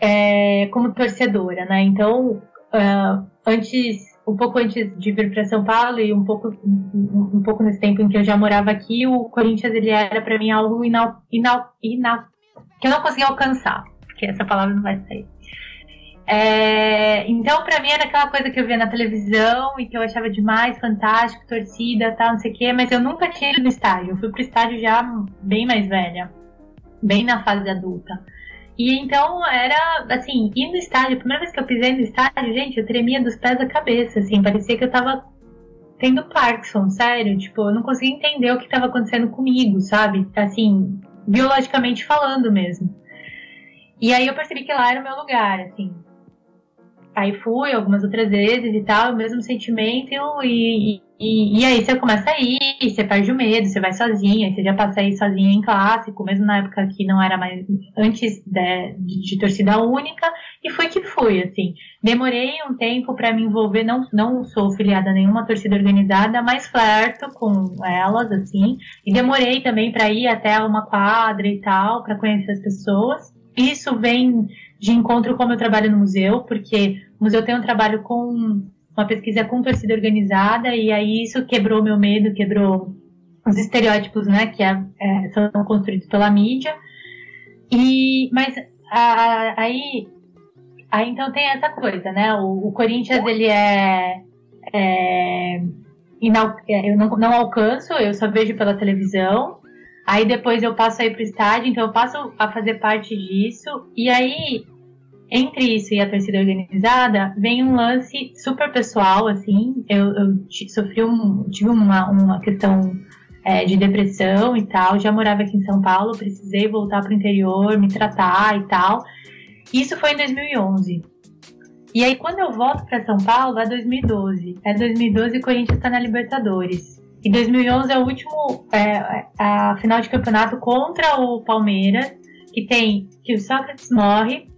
é, como torcedora, né? Então, uh, antes, um pouco antes de vir para São Paulo e um pouco, um, um, pouco nesse tempo em que eu já morava aqui, o Corinthians ele era para mim algo inal, inal, inal, que eu não conseguia alcançar, porque essa palavra não vai sair. É, então, para mim, era aquela coisa que eu via na televisão e que eu achava demais, fantástico, torcida, tal, não sei o quê, mas eu nunca tinha ido no estádio. Eu fui pro estádio já bem mais velha, bem na fase adulta. E então era, assim, ir no estádio, a primeira vez que eu pisei no estádio, gente, eu tremia dos pés à cabeça, assim, parecia que eu tava tendo Parkinson, sério, tipo, eu não conseguia entender o que estava acontecendo comigo, sabe? Assim, biologicamente falando mesmo. E aí eu percebi que lá era o meu lugar, assim. Aí fui algumas outras vezes e tal, o mesmo sentimento, e, e, e, aí você começa a ir, você perde o medo, você vai sozinha, você já passa aí sozinha em clássico, mesmo na época que não era mais, antes de, de, de torcida única, e foi que fui, assim. Demorei um tempo para me envolver, não, não sou filiada a nenhuma torcida organizada, mas flerto com elas, assim, e demorei também para ir até uma quadra e tal, para conhecer as pessoas. Isso vem de encontro com o meu trabalho no museu, porque o museu tem um trabalho com uma pesquisa com torcida organizada, e aí isso quebrou meu medo, quebrou os estereótipos, né, que é, é, são construídos pela mídia. E, mas a, aí, aí então tem essa coisa, né, o, o Corinthians ele é, é, é eu não, não alcanço, eu só vejo pela televisão, Aí depois eu passo aí pro estádio, então eu passo a fazer parte disso. E aí, entre isso e a torcida organizada, vem um lance super pessoal, assim. Eu, eu sofri um. tive uma, uma questão é, de depressão e tal. Já morava aqui em São Paulo, precisei voltar pro interior, me tratar e tal. Isso foi em 2011. E aí, quando eu volto para São Paulo, é 2012. É 2012 e o Corinthians tá na Libertadores. E 2011 é o último é, a final de campeonato contra o Palmeiras, que tem que o Sócrates morre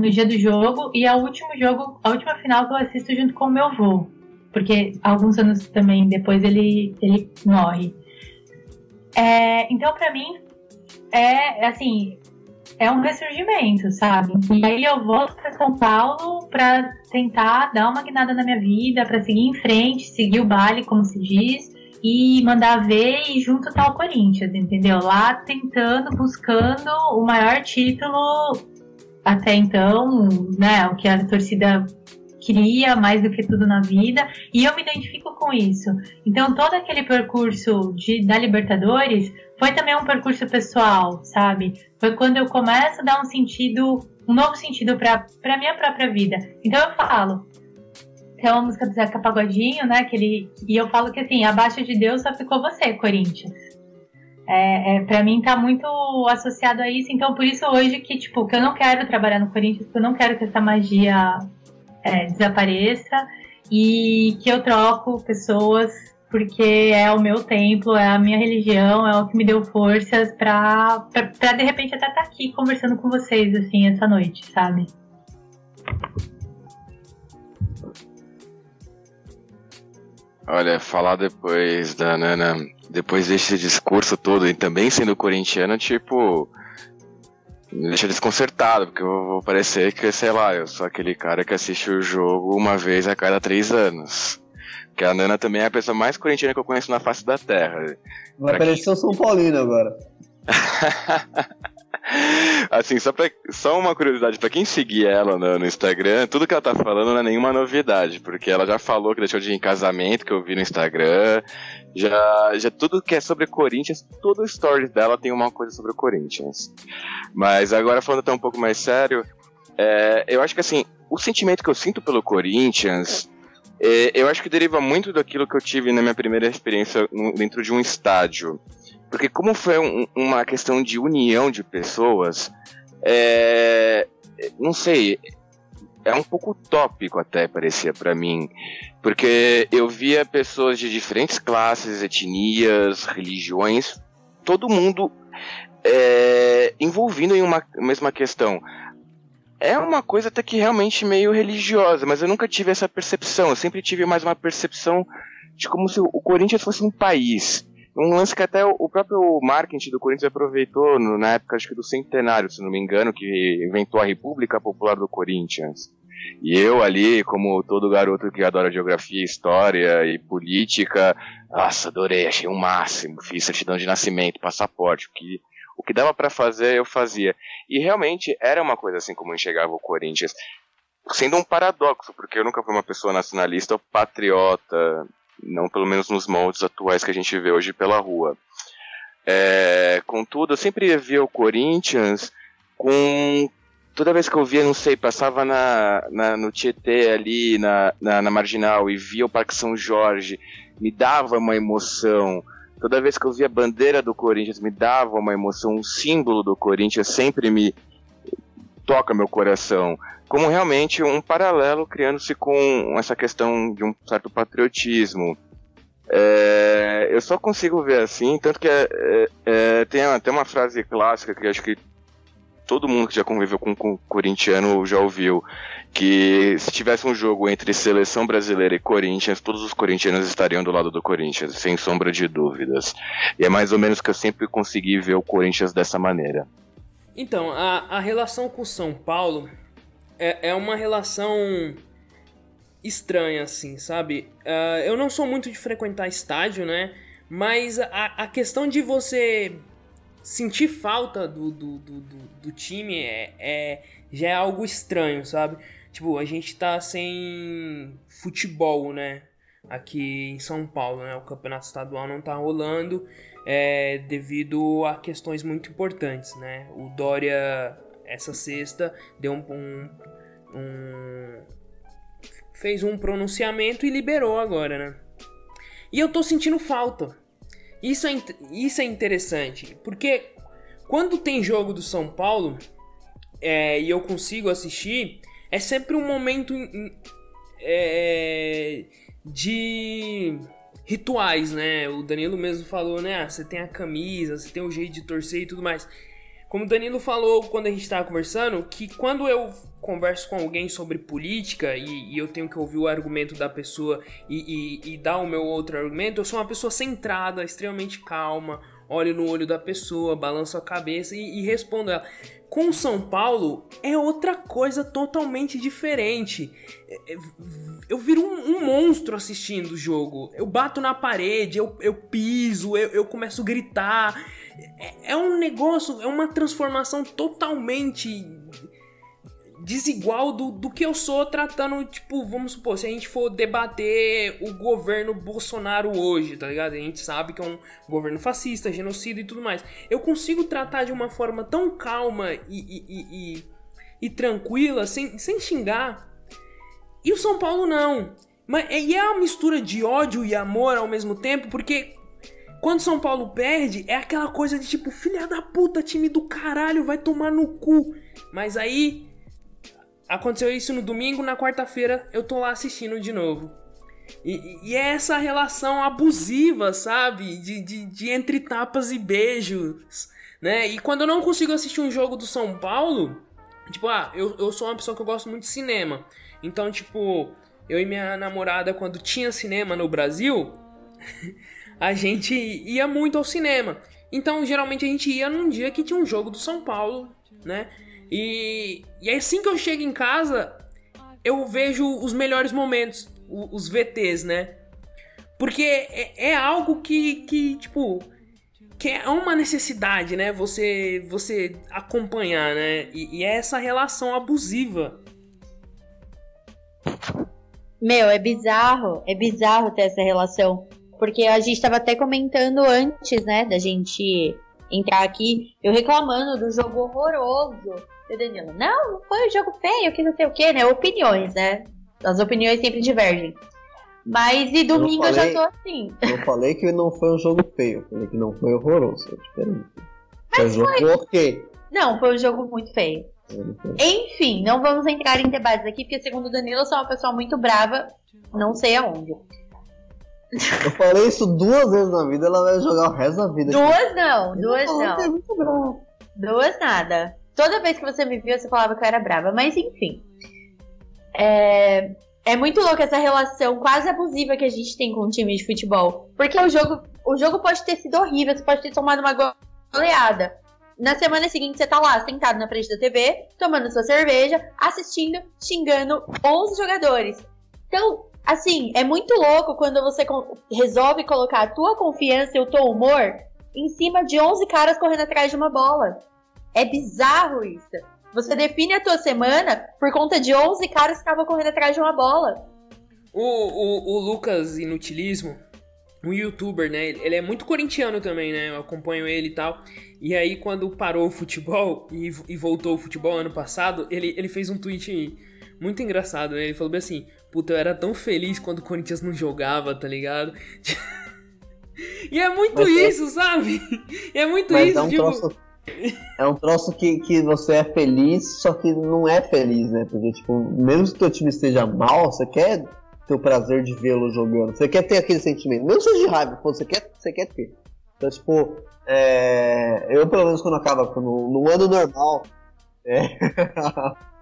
no dia do jogo e é o último jogo, a última final que eu assisto junto com o meu avô, porque alguns anos também depois ele ele morre. É, então para mim é assim é um ressurgimento, sabe? E aí eu volto para São Paulo para tentar dar uma guinada na minha vida, para seguir em frente, seguir o baile, como se diz, e mandar ver e junto tá o Corinthians, entendeu? Lá tentando, buscando o maior título até então, né? O que a torcida queria mais do que tudo na vida, e eu me identifico com isso. Então, todo aquele percurso de, da Libertadores foi também um percurso pessoal, sabe? Foi quando eu começo a dar um sentido, um novo sentido para a minha própria vida. Então, eu falo, é uma música do Zeca Pagodinho, né? Que ele, e eu falo que assim, abaixo de Deus só ficou você, Corinthians. É, é, para mim tá muito associado a isso, então por isso hoje que, tipo, que eu não quero trabalhar no Corinthians, que eu não quero que essa magia é, desapareça e que eu troco pessoas porque é o meu templo, é a minha religião, é o que me deu forças pra, pra, pra de repente até estar tá aqui conversando com vocês, assim, essa noite, sabe? Olha, falar depois da Nana, depois desse discurso todo, e também sendo corintiano, tipo. Me deixa desconcertado, porque eu vou parecer que, sei lá, eu sou aquele cara que assiste o jogo uma vez a cada três anos. Que a Nana também é a pessoa mais corintiana que eu conheço na face da Terra. Vai parecer o São Paulino agora. [laughs] Assim, só, pra, só uma curiosidade, pra quem seguir ela no, no, Instagram, tudo que ela tá falando não é nenhuma novidade, porque ela já falou que deixou de ir em casamento, que eu vi no Instagram, já, já tudo que é sobre Corinthians, todo o story dela tem uma coisa sobre o Corinthians. Mas agora falando até um pouco mais sério, é, eu acho que assim, o sentimento que eu sinto pelo Corinthians, é, eu acho que deriva muito daquilo que eu tive na minha primeira experiência dentro de um estádio. Porque como foi um, uma questão de união de pessoas, é, não sei, é um pouco utópico até parecia para mim, porque eu via pessoas de diferentes classes, etnias, religiões, todo mundo é, envolvido em uma mesma questão. É uma coisa até que realmente meio religiosa, mas eu nunca tive essa percepção. Eu sempre tive mais uma percepção de como se o Corinthians fosse um país. Um lance que até o próprio marketing do Corinthians aproveitou no, na época, acho que do centenário, se não me engano, que inventou a República Popular do Corinthians. E eu ali, como todo garoto que adora geografia, história e política, nossa, adorei, achei o um máximo. Fiz certidão de nascimento, passaporte, o que, o que dava para fazer, eu fazia. E realmente era uma coisa assim como enxergava o Corinthians. Sendo um paradoxo, porque eu nunca fui uma pessoa nacionalista ou patriota, não pelo menos nos moldes atuais que a gente vê hoje pela rua. É, contudo, eu sempre via o Corinthians com. Toda vez que eu via, não sei, passava na, na no Tietê ali, na, na, na, Marginal, e via o Parque São Jorge, me dava uma emoção. Toda vez que eu via a bandeira do Corinthians, me dava uma emoção. Um símbolo do Corinthians sempre me toca meu coração. Como realmente um paralelo criando-se com essa questão de um certo patriotismo. É, eu só consigo ver assim, tanto que é, é, é tem até uma frase clássica que acho que todo mundo que já conviveu com, com corintiano já ouviu, que se tivesse um jogo entre seleção brasileira e Corinthians, todos os corintianos estariam do lado do Corinthians, sem sombra de dúvidas. E é mais ou menos que eu sempre consegui ver o Corinthians dessa maneira. Então, a, a relação com São Paulo é, é uma relação estranha, assim, sabe? Uh, eu não sou muito de frequentar estádio, né? Mas a, a questão de você sentir falta do, do, do, do, time é, é, já é algo estranho, sabe? Tipo, a gente tá sem futebol, né? Aqui em São Paulo, né? O campeonato estadual não tá rolando é, devido a questões muito importantes, né? O Dória, essa sexta, deu um, um, um fez um pronunciamento e liberou agora, né? E eu tô sentindo falta. Isso é, isso é interessante, porque quando tem jogo do São Paulo é, e eu consigo assistir, é sempre um momento é, de rituais, né? O Danilo mesmo falou, né? Ah, você tem a camisa, você tem o jeito de torcer e tudo mais. Como o Danilo falou quando a gente estava conversando, que quando eu converso com alguém sobre política e, e, eu tenho que ouvir o argumento da pessoa e, e, e, dar o meu outro argumento, eu sou uma pessoa centrada, extremamente calma, olho no olho da pessoa, balanço a cabeça e, respondo ela. Com São Paulo é outra coisa totalmente diferente. É, é, eu viro um, um monstro assistindo o jogo. Eu bato na parede, eu, eu piso, eu, eu começo a gritar. É, é um negócio, é uma transformação totalmente desigual do, do que eu sou tratando, tipo, vamos supor, se a gente for debater o governo Bolsonaro hoje, tá ligado? A gente sabe que é um governo fascista, genocida e tudo mais. Eu consigo tratar de uma forma tão calma e, e, e, e, e tranquila, sem, sem xingar. E o São Paulo não. Mas, e é uma mistura de ódio e amor ao mesmo tempo, porque quando São Paulo perde, é aquela coisa de tipo, filha da puta, time do caralho, vai tomar no cu. Mas aí Aconteceu isso no domingo, na quarta-feira eu tô lá assistindo de novo. E, e, é essa relação abusiva, sabe? De, de, de, entre tapas e beijos, né? E quando eu não consigo assistir um jogo do São Paulo, tipo, ah, eu, eu sou uma pessoa que eu gosto muito de cinema. Então, tipo, eu e minha namorada, quando tinha cinema no Brasil, [laughs] a gente ia muito ao cinema. Então, geralmente a gente ia num dia que tinha um jogo do São Paulo, né? E, e assim que eu chego em casa, eu vejo os melhores momentos, os VTs, né? Porque é, é algo que, que, tipo, que é uma necessidade, né? Você, você acompanhar, né? E, e é essa relação abusiva. Meu, é bizarro, é bizarro ter essa relação. Porque a gente estava até comentando antes, né, da gente entrar aqui, eu reclamando do jogo horroroso e o Danilo, não, não foi um jogo feio, que não sei o que, né? Opiniões, né? As opiniões sempre divergem. Mas e domingo eu, falei, eu já tô assim. Eu falei que não foi um jogo feio, falei que não foi horroroso, é diferente. Foi um jogo ok. Não, foi um jogo muito feio. Enfim, não vamos entrar em debates aqui, porque segundo o Danilo eu sou uma pessoa muito brava, não sei aonde. Eu falei isso duas vezes na vida, ela vai jogar o resto da vida. Duas não, duas não. Duas nada. Toda vez que você me viu, você falava que eu era brava. Mas enfim. É, é muito louco essa relação quase abusiva que a gente tem com o time de futebol. Porque o jogo, o jogo pode ter sido horrível, você pode ter tomado uma goleada. na semana seguinte você tá lá, sentado na frente da TV, tomando sua cerveja, assistindo, xingando 11 jogadores. Então, assim, é muito louco quando você resolve colocar a tua confiança e o teu humor em cima de 11 caras correndo atrás de uma bola. É bizarro isso. Você define a tua semana por conta de 11 caras que estavam correndo atrás de uma bola. O, o, o Lucas Inutilismo, um youtuber, né? Ele é muito corintiano também, né? Eu acompanho ele e tal. E aí, quando parou o futebol e, e voltou o futebol ano passado, ele, ele fez um tweet muito engraçado, né? Ele falou bem assim: Puta, eu era tão feliz quando o Corinthians não jogava, tá ligado? [laughs] e é muito Mas é isso, é... sabe? é muito Mas isso, é um tipo. Troço... É um troço que, que você é feliz, só que não é feliz, né? Porque, tipo, mesmo que o teu time esteja mal, você quer ter o prazer de vê-lo jogando. Você quer ter aquele sentimento. Mesmo seja de raiva, você quer, você quer ter. Então, tipo, é... eu pelo menos quando acaba, no, no ano normal. É... [laughs]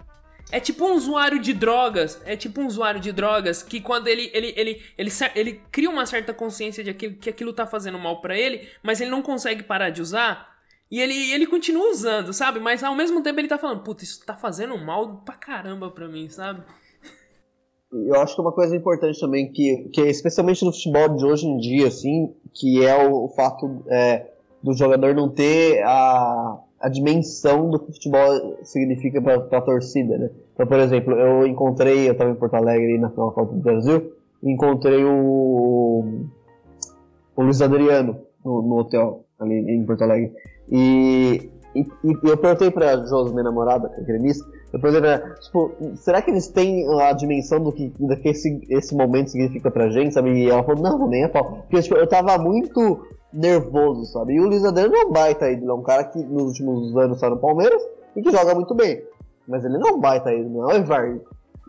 É tipo um usuário de drogas. É tipo um usuário de drogas que quando ele ele, ele, ele, ele, ele cria uma certa consciência de que aquilo tá fazendo mal para ele, mas ele não consegue parar de usar. E ele, ele continua usando, sabe? Mas ao mesmo tempo ele tá falando, puta, isso tá fazendo mal pra caramba pra mim, sabe? Eu acho que uma coisa importante também, que, que especialmente no futebol de hoje em dia, assim, que é o, o fato é, do jogador não ter a, a dimensão do que o futebol significa para a torcida, né? Então, por exemplo, eu encontrei, eu estava em Porto Alegre na final da Copa do Brasil, encontrei o, o Luiz Adriano no, no hotel ali em Porto Alegre. E, e, e eu perguntei pra Josi, minha namorada, que é gremista, eu perguntei pra ela, tipo, será que eles têm a dimensão do que, do que esse, esse momento significa pra gente, sabe? E ela falou, não, nem a pau. Porque, tipo, eu tava muito nervoso, sabe? E o Luiz Adriano é um baita ele é um cara que nos últimos anos tá no Palmeiras e que joga muito bem. Mas ele não é um baita ele não é o Evar.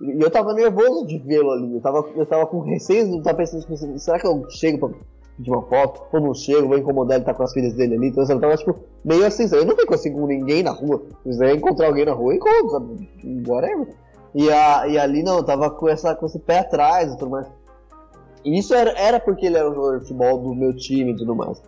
E eu tava nervoso de vê-lo ali, eu tava, eu tava com receio, eu tava pensando, tipo, será que eu chego pra de uma foto, ou não chego, vou incomodar ele tá com as filhas dele ali, então eu tava tipo, meio assim, eu não fico assim com ninguém na rua, se quiser encontrar alguém na rua, encontro, sabe, whatever. E, a, e ali não, tava com, essa, com esse pé atrás e tudo mais. E isso era, era porque ele era um jogador de futebol do meu time e tudo mais.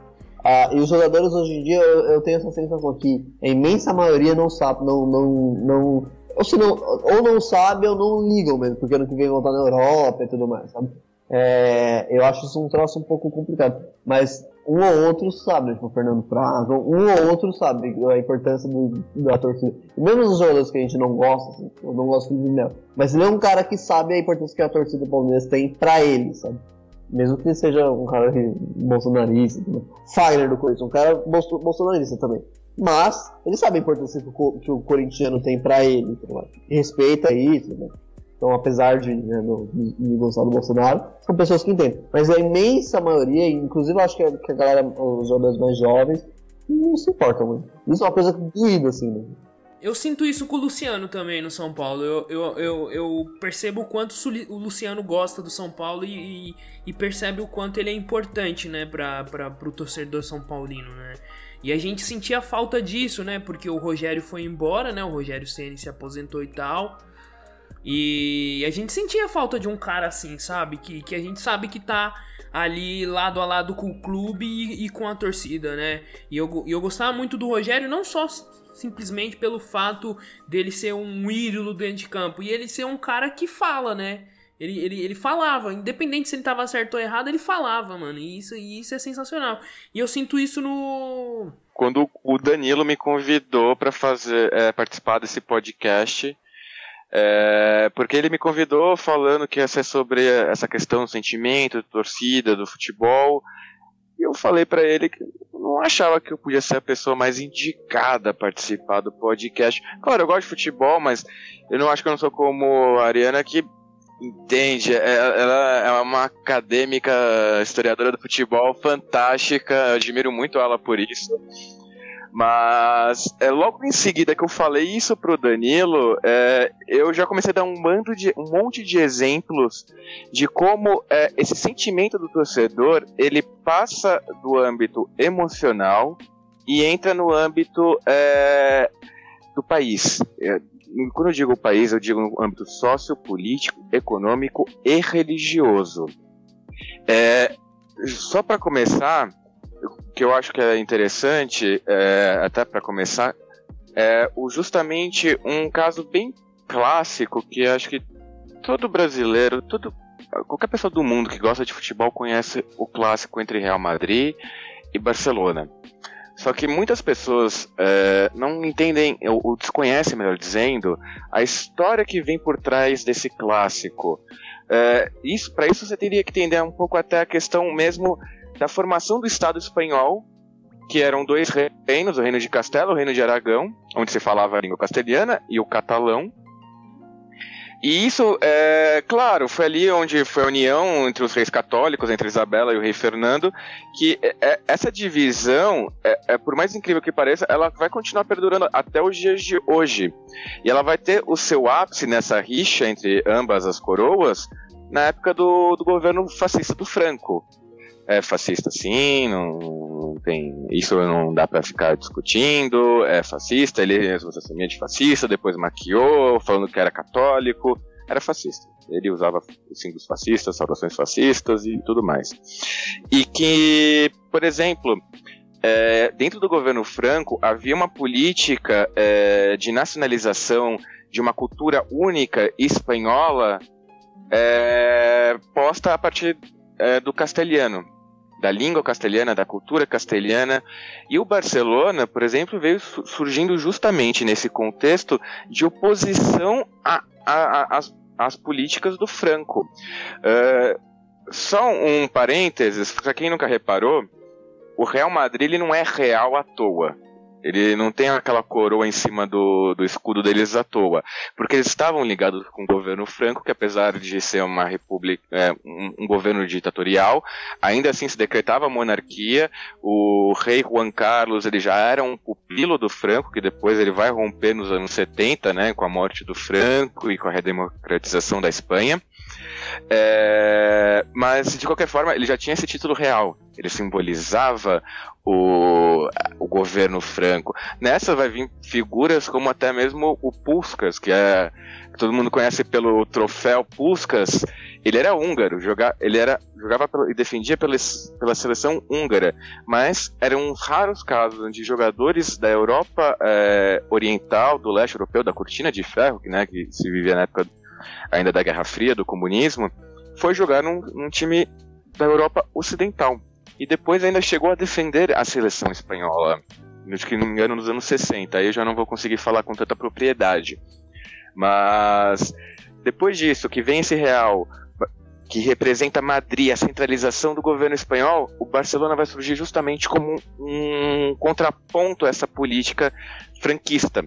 Ah, e os jogadores hoje em dia, eu, eu, tenho essa sensação que a imensa maioria não sabe, não, não, não ou, se não, ou não sabe ou não ligam mesmo, porque ano que vem vão estar na Europa e tudo mais, sabe? É, eu acho isso um troço um pouco complicado. Mas um ou outro sabe, tipo o Fernando Prazo, um ou outro sabe a importância do, da torcida. Mesmo os jogadores que a gente não gosta, assim, eu não gosto de Mel. Mas ele é um cara que sabe a importância que a torcida do Palmeiras tem pra ele, sabe? Mesmo que seja um cara bolsonarista, Fagner do Corinthians, um cara bolsonarista também. Mas ele sabe a importância que o, que o corintiano tem pra ele, respeita isso, né? Então, apesar de, né, no, gostar do Bolsonaro, são pessoas que entendem. Mas a imensa maioria, inclusive acho que a, que a galera, os jogadores mais jovens, não se importam muito. Isso é uma coisa doída, assim, né? Eu sinto isso com o Luciano também no São Paulo. Eu, eu, eu, eu percebo o quanto o Luciano gosta do São Paulo e, e, e percebe o quanto ele é importante, né, pra, pra, pro torcedor São Paulino, né? E a gente sentia falta disso, né? Porque o Rogério foi embora, né? O Rogério Ceni se aposentou e tal. E a gente sentia falta de um cara assim, sabe? Que, que a gente sabe que tá ali lado a lado com o clube e, e com a torcida, né? E eu, eu gostava muito do Rogério, não só simplesmente pelo fato dele ser um ídolo dentro de campo, e ele ser um cara que fala, né? Ele, ele, ele falava, independente se ele tava certo ou errado, ele falava, mano. E isso, e isso é sensacional. E eu sinto isso no. Quando o Danilo me convidou para fazer é, participar desse podcast, é, porque ele me convidou falando que ia ser sobre essa questão do sentimento, torcida, do futebol. E eu falei para ele que não achava que eu podia ser a pessoa mais indicada a participar do podcast. Claro, eu gosto de futebol, mas eu não acho que eu não sou como a Ariana que entende. É, ela é uma acadêmica historiadora do futebol fantástica. Eu admiro muito ela por isso. Mas é, logo em seguida que eu falei isso pro Danilo, é, eu já comecei a dar um, bando de, um monte de exemplos de como é, esse sentimento do torcedor ele passa do âmbito emocional e entra no âmbito é, do país. É, quando eu digo país, eu digo no âmbito sociopolítico, econômico e religioso. É, só para começar, que eu acho que é interessante, é, até para começar, é o, justamente um caso bem clássico que acho que todo brasileiro, todo, qualquer pessoa do mundo que gosta de futebol conhece o clássico entre Real Madrid e Barcelona. Só que muitas pessoas é, não entendem, ou, ou desconhecem, melhor dizendo, a história que vem por trás desse clássico. É, isso, para isso você teria que entender um pouco até a questão mesmo da formação do Estado espanhol, que eram dois reinos, o reino de Castelo, o reino de Aragão, onde se falava a língua castelhana, e o catalão, e isso, é, claro, foi ali onde foi a união entre os reis católicos, entre Isabela e o rei Fernando, que é, é, essa divisão, é, é, por mais incrível que pareça, ela vai continuar perdurando até os dias de hoje. E ela vai ter o seu ápice nessa rixa entre ambas as coroas na época do, do governo fascista do Franco é fascista sim, não, não tem. Isso não dá para ficar discutindo. É fascista, ele se assumia de fascista, depois maquiou, falando que era católico. Era fascista. Ele usava os símbolos fascistas, saudações fascistas e tudo mais. E que, por exemplo, é, dentro do governo Franco havia uma política é, de nacionalização de uma cultura única espanhola é, posta a partir é, do castelhano da língua castelhana, da cultura castelhana. E o Barcelona, por exemplo, veio surgindo justamente nesse contexto de oposição às políticas do Franco. Uh, só um parênteses, para quem nunca reparou, o Real Madrid ele não é real à toa. Ele não tem aquela coroa em cima do, do escudo deles à toa. Porque eles estavam ligados com o governo franco, que apesar de ser uma república, é, um, um, governo ditatorial, ainda assim se decretava monarquia. O rei Juan Carlos ele já era um pupilo do Franco, que depois ele vai romper nos anos 70, né, com a morte do Franco e com a redemocratização da Espanha. É, mas, de qualquer forma, ele já tinha esse título real. Ele simbolizava o, o governo franco. Nessa vai vir figuras como até mesmo o Puskas, que é que todo mundo conhece pelo troféu Puskas. Ele era húngaro, joga, ele era, jogava e defendia pela, pela seleção húngara, mas eram raros casos onde jogadores da Europa é, Oriental, do leste europeu, da cortina de ferro, que, né, que se vivia na época ainda da Guerra Fria, do comunismo, foi jogar num, num time da Europa Ocidental. E depois ainda chegou a defender a seleção espanhola, acho que não me engano, nos anos 60. Aí eu já não vou conseguir falar com tanta propriedade. Mas depois disso, que vem esse Real, que representa Madrid, a centralização do governo espanhol, o Barcelona vai surgir justamente como um contraponto a essa política franquista.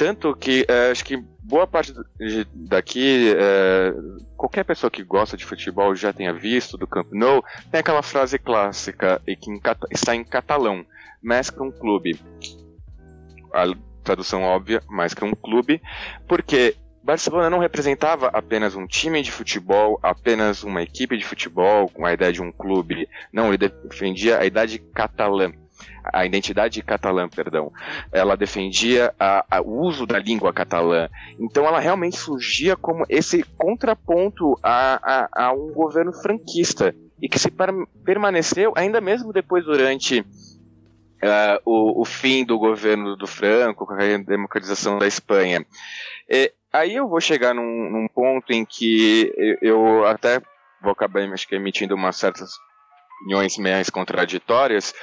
Tanto que uh, acho que boa parte daqui, uh, qualquer pessoa que gosta de futebol já tenha visto do Camp Nou, tem aquela frase clássica e que em, está em catalão: mais que um clube. A tradução óbvia, mais que um clube, porque Barcelona não representava apenas um time de futebol, apenas uma equipe de futebol com a ideia de um clube. Não, ele defendia a idade catalã a identidade catalã, perdão. Ela defendia o uso da língua catalã. Então ela realmente surgia como esse contraponto a, a, a um governo franquista e que se permaneceu ainda mesmo depois durante uh, o, o, fim do governo do Franco, com a democratização da Espanha. E, aí eu vou chegar num, num ponto em que eu, eu até vou acabar acho que, emitindo umas certas opiniões mais contraditórias,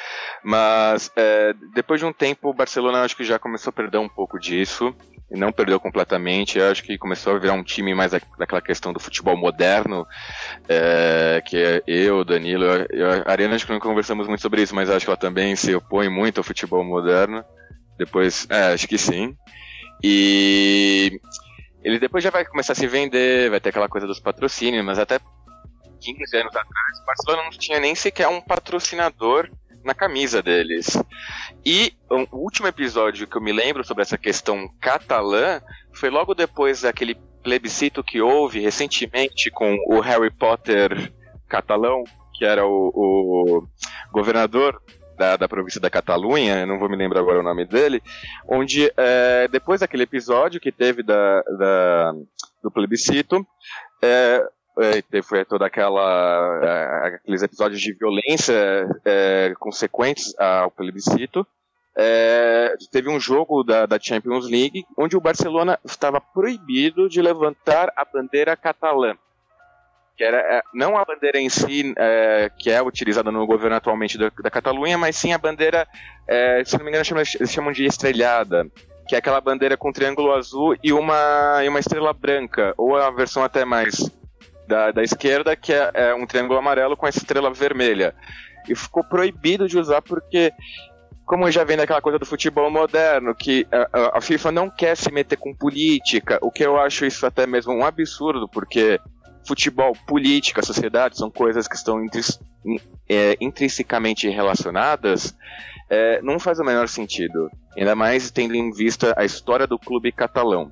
mas é, depois de um tempo o Barcelona acho que já começou a perder um pouco disso, e não perdeu completamente, acho que começou a virar um time mais daquela questão do futebol moderno, é, que é eu, Danilo, eu, a Ariana acho que não conversamos muito sobre isso, mas acho que ela também se opõe muito ao futebol moderno, depois, é, acho que sim, e ele depois já vai começar a se vender, vai ter aquela coisa dos patrocínios, mas até 15 anos atrás, o Barcelona não tinha nem sequer um patrocinador na camisa deles. E o último episódio que eu me lembro sobre essa questão catalã foi logo depois daquele plebiscito que houve recentemente com o Harry Potter catalão, que era o, o governador da, da, província da Catalunha, não vou me lembrar agora o nome dele, onde é, depois daquele episódio que teve da, da do plebiscito, é, é, foi toda aquela é, aqueles episódios de violência é, consequentes ao plebiscito. É, teve um jogo da, da, Champions League onde o Barcelona estava proibido de levantar a bandeira catalã. Que era é, não a bandeira em si, é, que é utilizada no governo atualmente da, da Catalunha, mas sim a bandeira, se não me engano, eles chamam de estrelhada, que é aquela bandeira com triângulo azul e uma, e uma estrela branca, ou a versão até mais da, da esquerda, que é, é um triângulo amarelo com a estrela vermelha. E ficou proibido de usar porque como já vem daquela coisa do futebol moderno, que a, a, FIFA não quer se meter com política, o que eu acho isso até mesmo um absurdo, porque futebol, política, sociedade são coisas que estão intris, é, intrinsecamente relacionadas, é, não faz o menor sentido. Ainda mais tendo em vista a história do clube catalão.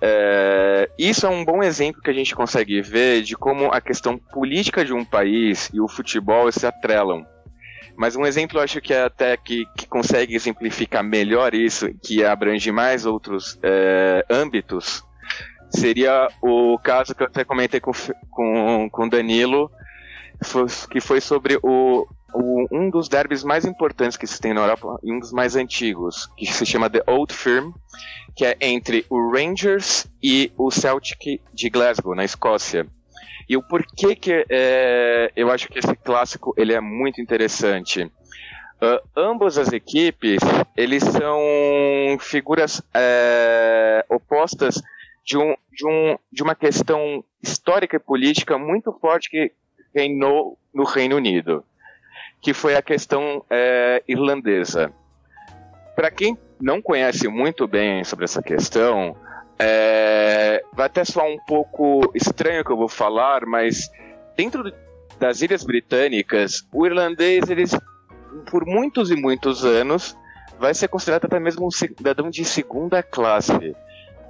É, isso é um bom exemplo que a gente consegue ver de como a questão política de um país e o futebol se atrelam. Mas um exemplo eu acho que é até que, que consegue exemplificar melhor isso, que abrange mais outros é, âmbitos, seria o caso que eu até comentei com, com, com Danilo, que foi sobre o, um dos derbys mais importantes que se tem na Europa e um dos mais antigos, que se chama The Old Firm, que é entre o Rangers e o Celtic de Glasgow, na Escócia. E o porquê que é, eu acho que esse clássico ele é muito interessante. Uh, ambas as equipes eles são figuras é, opostas de, um, de, um, de uma questão histórica e política muito forte que reinou no Reino Unido, que foi a questão é, irlandesa. Para quem não conhece muito bem sobre essa questão, é, vai até soar um pouco estranho que eu vou falar, mas dentro das Ilhas Britânicas, o irlandês, eles, por muitos e muitos anos, vai ser considerado até mesmo um cidadão de segunda classe.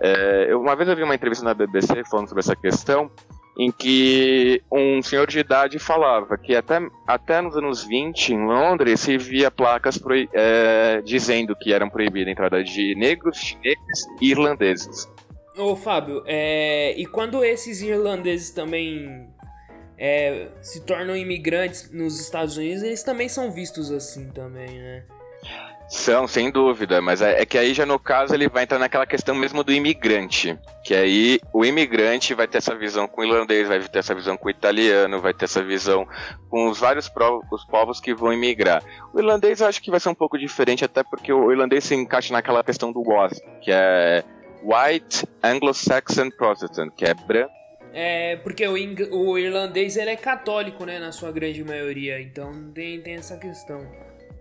É, uma vez eu vi uma entrevista na BBC falando sobre essa questão, em que um senhor de idade falava que até, até nos anos 20, em Londres, se via placas é, dizendo que eram proibidas a entrada de negros, chineses e irlandeses. Ô Fábio, é, e quando esses irlandeses também é, se tornam imigrantes nos Estados Unidos, eles também são vistos assim também, né? São, sem dúvida, mas é, é, que aí já no caso ele vai entrar naquela questão mesmo do imigrante. Que aí o imigrante vai ter essa visão com o irlandês, vai ter essa visão com o italiano, vai ter essa visão com os vários os povos que vão imigrar. O irlandês eu acho que vai ser um pouco diferente, até porque o irlandês se encaixa naquela questão do WASP, que é White Anglo-Saxon Protestant, que é branco. É, porque o, o, irlandês ele é católico, né, na sua grande maioria, então tem, tem essa questão.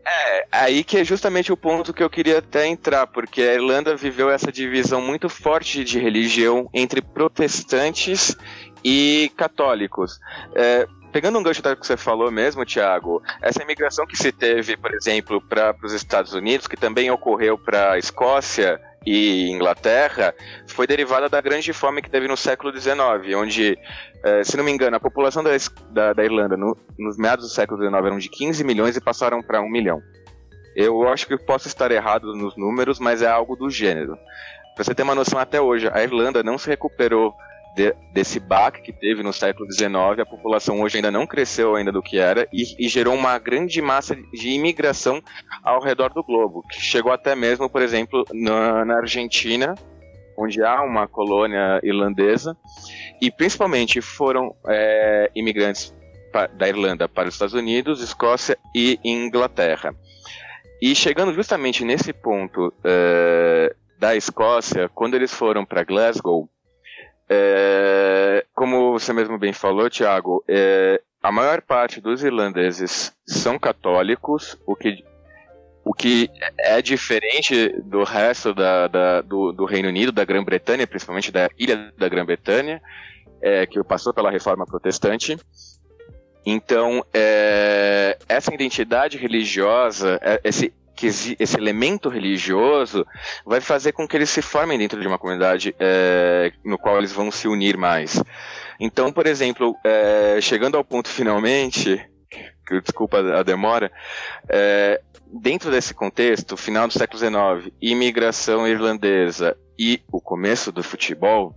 É, aí que é justamente o ponto que eu queria até entrar, porque a Irlanda viveu essa divisão muito forte de religião entre protestantes e católicos. É, pegando um gancho do que você falou mesmo, Tiago, essa imigração que se teve, por exemplo, para os Estados Unidos, que também ocorreu para a Escócia, e Inglaterra foi derivada da grande fome que teve no século XIX, onde, eh, se não me engano, a população da, da, da Irlanda no, nos meados do século XIX eram de 15 milhões e passaram para 1 milhão. Eu acho que posso estar errado nos números, mas é algo do gênero. Para você ter uma noção, até hoje, a Irlanda não se recuperou de, desse baque que teve no século XIX, a população hoje ainda não cresceu ainda do que era e, e, gerou uma grande massa de imigração ao redor do globo, que chegou até mesmo, por exemplo, na, na Argentina, onde há uma colônia irlandesa, e principalmente foram é, imigrantes da Irlanda para os Estados Unidos, Escócia e Inglaterra. E chegando justamente nesse ponto é, da Escócia, quando eles foram para Glasgow, é, como você mesmo bem falou, Tiago, é, a maior parte dos irlandeses são católicos, o que, o que é diferente do resto da, da, do, do, Reino Unido, da Grã-Bretanha, principalmente da ilha da Grã-Bretanha, é, que passou pela reforma protestante. Então, é, essa identidade religiosa, é, esse que esse elemento religioso vai fazer com que eles se formem dentro de uma comunidade é, no qual eles vão se unir mais. Então, por exemplo, é, chegando ao ponto finalmente, desculpa a demora, é, dentro desse contexto, final do século XIX, imigração irlandesa e o começo do futebol,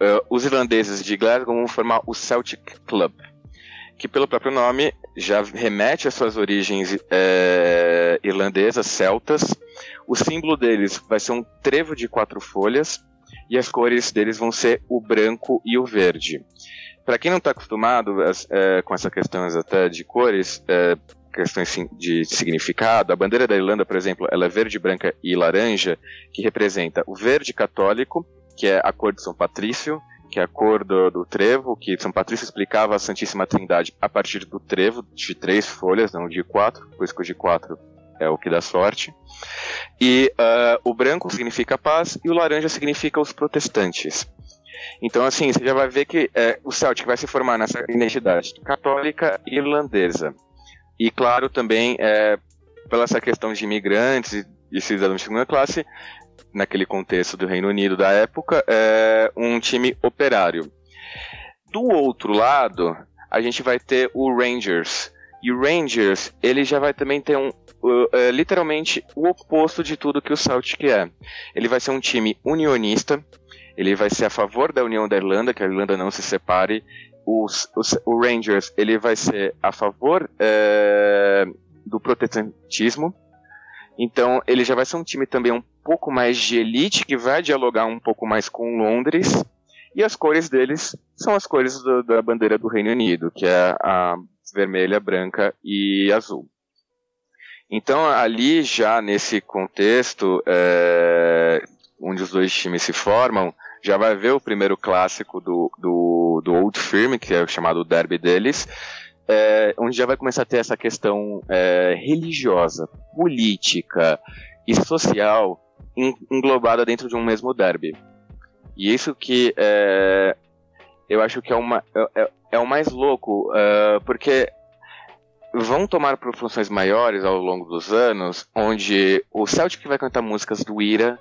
Uh, os irlandeses de Glasgow vão formar o Celtic Club, que pelo próprio nome já remete às suas origens é, irlandesas, celtas. O símbolo deles vai ser um trevo de quatro folhas e as cores deles vão ser o branco e o verde. Para quem não está acostumado é, com essa questões até de cores, é, questões de significado, a bandeira da Irlanda, por exemplo, ela é verde, branca e laranja, que representa o verde católico, que é a cor de São Patrício, que é a cor do, do, trevo, que São Patrício explicava a Santíssima Trindade a partir do trevo, de três folhas, não de quatro, por isso que o de quatro é o que dá sorte. E uh, o branco significa paz e o laranja significa os protestantes. Então, assim, você já vai ver que é, o Celtic vai se formar nessa identidade católica irlandesa. E, claro, também, é, pela essa questão de imigrantes e, e cidadãos de segunda classe, naquele contexto do Reino Unido da época, é um time operário. Do outro lado, a gente vai ter o Rangers. E o Rangers, ele já vai também ter um, uh, literalmente o oposto de tudo que o Celtic é. Ele vai ser um time unionista, ele vai ser a favor da união da Irlanda, que a Irlanda não se separe. Os, o Rangers, ele vai ser a favor é, do protestantismo, então ele já vai ser um time também um pouco mais de elite, que vai dialogar um pouco mais com Londres. E as cores deles são as cores do, da bandeira do Reino Unido, que é a vermelha, branca e azul. Então ali já nesse contexto, é, onde os dois times se formam, já vai ver o primeiro clássico do, do, do Old Firm, que é o chamado derby deles, é, onde já vai começar a ter essa questão é, religiosa, política e social englobada dentro de um mesmo derby. E isso que é, eu acho que é, uma, é, é, é o mais louco, é, porque vão tomar proporções maiores ao longo dos anos, onde o Celtic vai cantar músicas do IRA,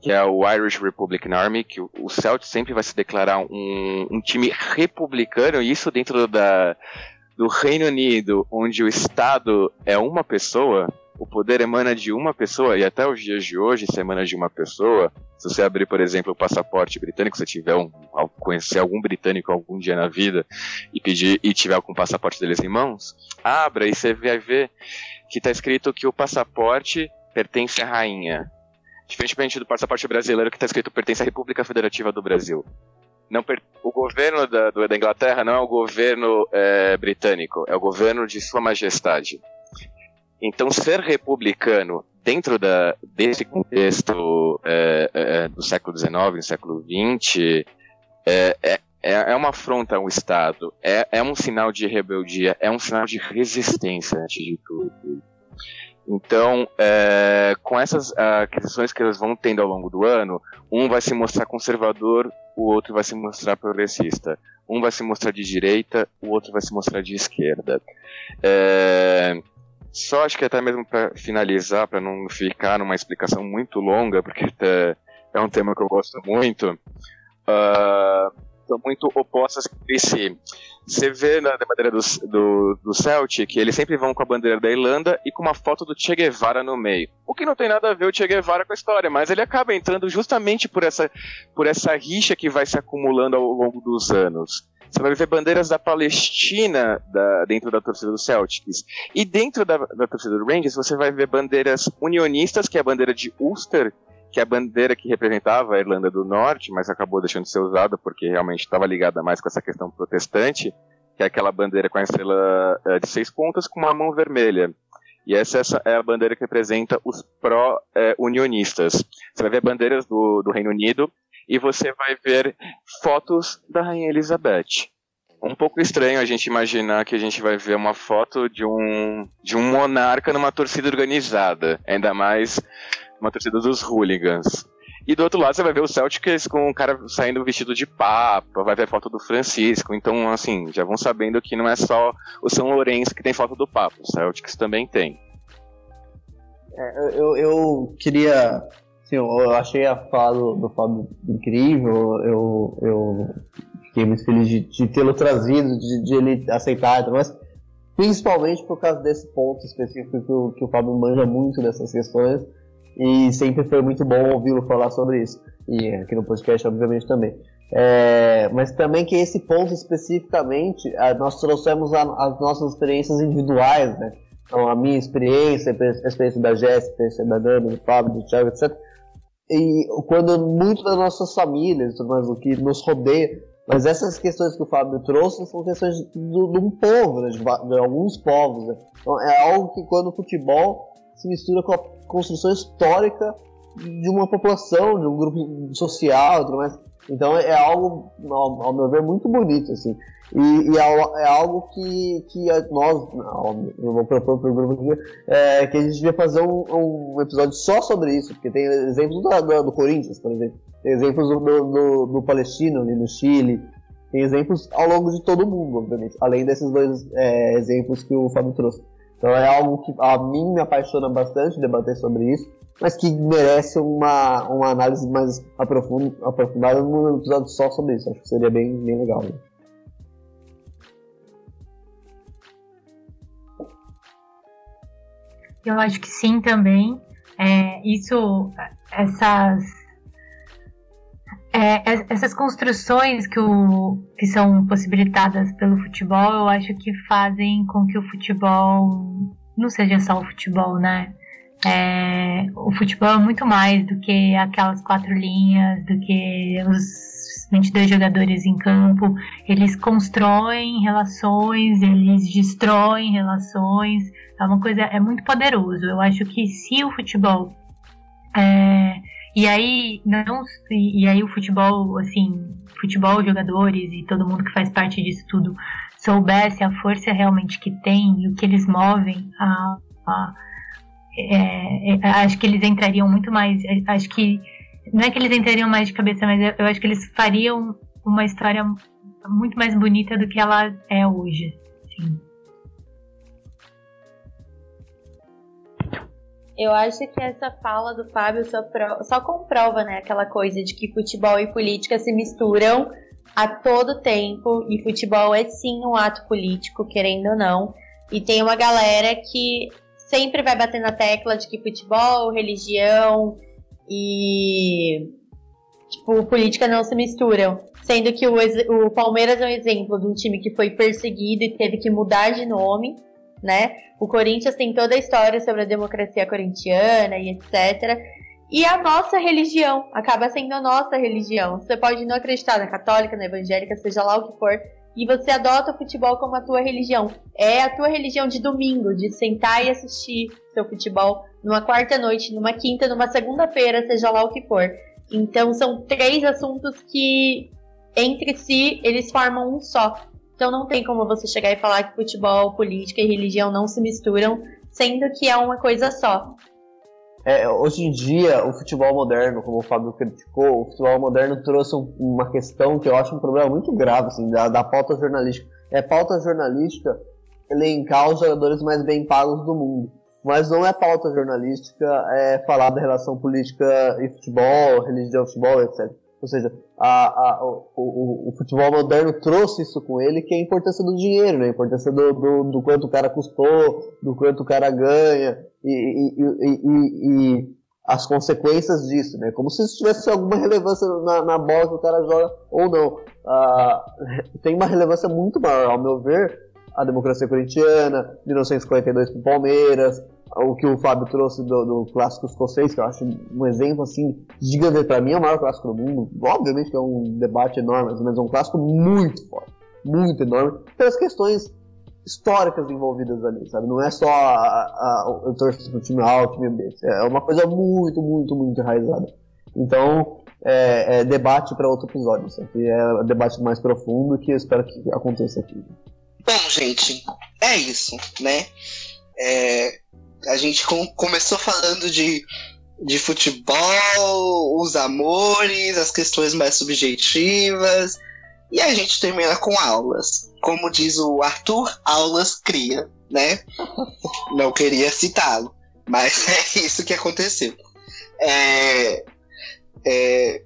que é o Irish Republican Army, que o Celtic sempre vai se declarar um, um time republicano, e isso dentro da, do Reino Unido, onde o Estado é uma pessoa, o poder emana de uma pessoa, e até os dias de hoje se emana de uma pessoa. Se você abrir, por exemplo, o passaporte britânico, se tiver um, conhecer algum britânico algum dia na vida e pedir e tiver com o passaporte deles em mãos, abra e você vai ver que está escrito que o passaporte pertence à rainha. Diferentemente do passaporte brasileiro que está escrito pertence à República Federativa do Brasil não o governo da, da, Inglaterra não é o governo é, britânico, é o governo de Sua Majestade. Então, ser republicano dentro da, desse contexto é, é, do século XIX, do século XX, é, é, é uma afronta ao Estado, é, é um sinal de rebeldia, é um sinal de resistência, antes de tudo. Então, é, com essas aquisições que eles vão tendo ao longo do ano, um vai se mostrar conservador, o outro vai se mostrar progressista. Um vai se mostrar de direita, o outro vai se mostrar de esquerda. É, só acho que até mesmo para finalizar, para não ficar numa explicação muito longa, porque é um tema que eu gosto muito. Uh, são muito opostas entre si. Você vê na bandeira do, do, do Celtic, eles sempre vão com a bandeira da Irlanda e com uma foto do Che Guevara no meio. O que não tem nada a ver o Che Guevara com a história, mas ele acaba entrando justamente por essa, por essa rixa que vai se acumulando ao longo dos anos. Você vai ver bandeiras da Palestina da, dentro da torcida do Celtics. E dentro da, da torcida do Rangers, você vai ver bandeiras unionistas, que é a bandeira de Ulster, que é a bandeira que representava a Irlanda do Norte, mas acabou deixando de ser usada porque realmente estava ligada mais com essa questão protestante, que é aquela bandeira com a estrela é, de seis pontas com uma mão vermelha. E essa, essa é a bandeira que representa os pró-unionistas. você vai ver bandeiras do, do Reino Unido e você vai ver fotos da Rainha Elizabeth. Um pouco estranho a gente imaginar que a gente vai ver uma foto de um, de um monarca numa torcida organizada. Ainda mais uma torcida dos hooligans. E do outro lado você vai ver o Celtics com um cara saindo vestido de papa, vai ver foto do Francisco. Então, assim, já vão sabendo que não é só o São Lourenço que tem foto do papa, o Celtics também tem. É, eu, eu queria. Assim, eu achei a fala do, Fábio incrível, eu, eu fiquei muito feliz de, de tê-lo trazido, de, de, ele aceitar, mas principalmente por causa desse ponto específico que o, que o Fábio manja muito dessas questões e sempre foi muito bom ouvi-lo falar sobre isso. E aqui no podcast, obviamente, também. É, mas também que esse ponto especificamente, nós trouxemos a, as nossas experiências individuais, né? Então, a minha experiência, a experiência da Jéssica, a experiência da Dana, do Fábio, do Thiago, etc. E quando muito das nossas famílias, mais o que nos rodeia, mas essas questões que o Fábio trouxe são questões de, de um povo, né? de, de, alguns povos. Né? Então, é algo que quando o futebol se mistura com a construção histórica de uma população, de um grupo social, tudo mais. Então é algo, ao, ao meu ver, muito bonito, assim. E, e é, é, algo que, que nós, eu vou propor para o grupo aqui, é, que a gente devia fazer um, um, episódio só sobre isso, porque tem exemplos do, do, do Corinthians, por exemplo, tem exemplos do, do, do, Palestino ali no Chile, tem exemplos ao longo de todo o mundo, obviamente, além desses dois é, exemplos que o Fábio trouxe. Então é algo que a mim me apaixona bastante debater sobre isso, mas que merece uma, uma análise mais aprofundada num episódio só sobre isso. Acho que seria bem, bem legal. Né? Eu acho que sim também. É, isso, essas, é, essas construções que, o, que são possibilitadas pelo futebol, eu acho que fazem com que o futebol não seja só o futebol, né? É, o futebol é muito mais do que aquelas quatro linhas, do que os 22 jogadores em campo. Eles constroem relações, eles destroem relações. É uma coisa, é muito poderoso. Eu acho que se o futebol é, e aí não e aí o futebol, assim, futebol, jogadores e todo mundo que faz parte disso tudo soubesse a força realmente que tem e o que eles movem a, a é, é, acho que eles entrariam muito mais. É, acho que. Não é que eles entrariam mais de cabeça, mas eu, eu acho que eles fariam uma história muito mais bonita do que ela é hoje. Sim. Eu acho que essa fala do Fábio só, pro, só comprova, né, aquela coisa de que futebol e política se misturam a todo tempo e futebol é sim um ato político, querendo ou não. E tem uma galera que sempre vai bater na tecla de que futebol, religião e tipo, política não se misturam. Sendo que o, o Palmeiras é um exemplo de um time que foi perseguido e teve que mudar de nome, né? O Corinthians tem toda a história sobre a democracia corintiana e etc. E a nossa religião acaba sendo a nossa religião. Você pode não acreditar na católica, na evangélica, seja lá o que for, e você adota o futebol como a tua religião. É a tua religião de domingo, de sentar e assistir seu futebol numa quarta noite, numa quinta, numa segunda-feira, seja lá o que for. Então são três assuntos que entre si eles formam um só. Então não tem como você chegar e falar que futebol, política e religião não se misturam, sendo que é uma coisa só. É, hoje em dia, o futebol moderno, como o Fábio criticou, o futebol moderno trouxe um, uma questão que eu acho um problema muito grave, assim, da, da pauta jornalística. É pauta jornalística elencar os jogadores mais bem pagos do mundo. Mas não é pauta jornalística é falar da relação política e futebol, religião, futebol, etc. Ou seja, a, a, o, o, o, futebol moderno trouxe isso com ele, que é a importância do dinheiro, né? a importância do, do, do quanto o cara custou, do quanto o cara ganha, e, e, e, e as consequências disso, né? Como se isso tivesse alguma relevância na, na bola que o cara joga ou não. Ah, [laughs] tem uma relevância muito maior, ao meu ver, a democracia corintiana, 1942 com o Palmeiras, o que o Fábio trouxe do, do clássico escocês, que eu acho um exemplo assim gigante para mim é o maior clássico do mundo. Obviamente que é um debate enorme, mas é um clássico muito forte, muito enorme pelas questões históricas envolvidas ali, sabe? Não é só a, a, eu torço pro time A, o time B. É uma coisa muito, muito, muito enraizada. Então, é, é debate para outro episódio. Sabe? É debate mais profundo que eu espero que aconteça aqui. Bom, gente, é isso, né? É, a gente com, começou falando de, de futebol, os amores, as questões mais subjetivas, e a gente termina com aulas. Como diz o Arthur, aulas cria, né? [laughs] Não queria citá-lo, mas [laughs] é isso que aconteceu. É, é,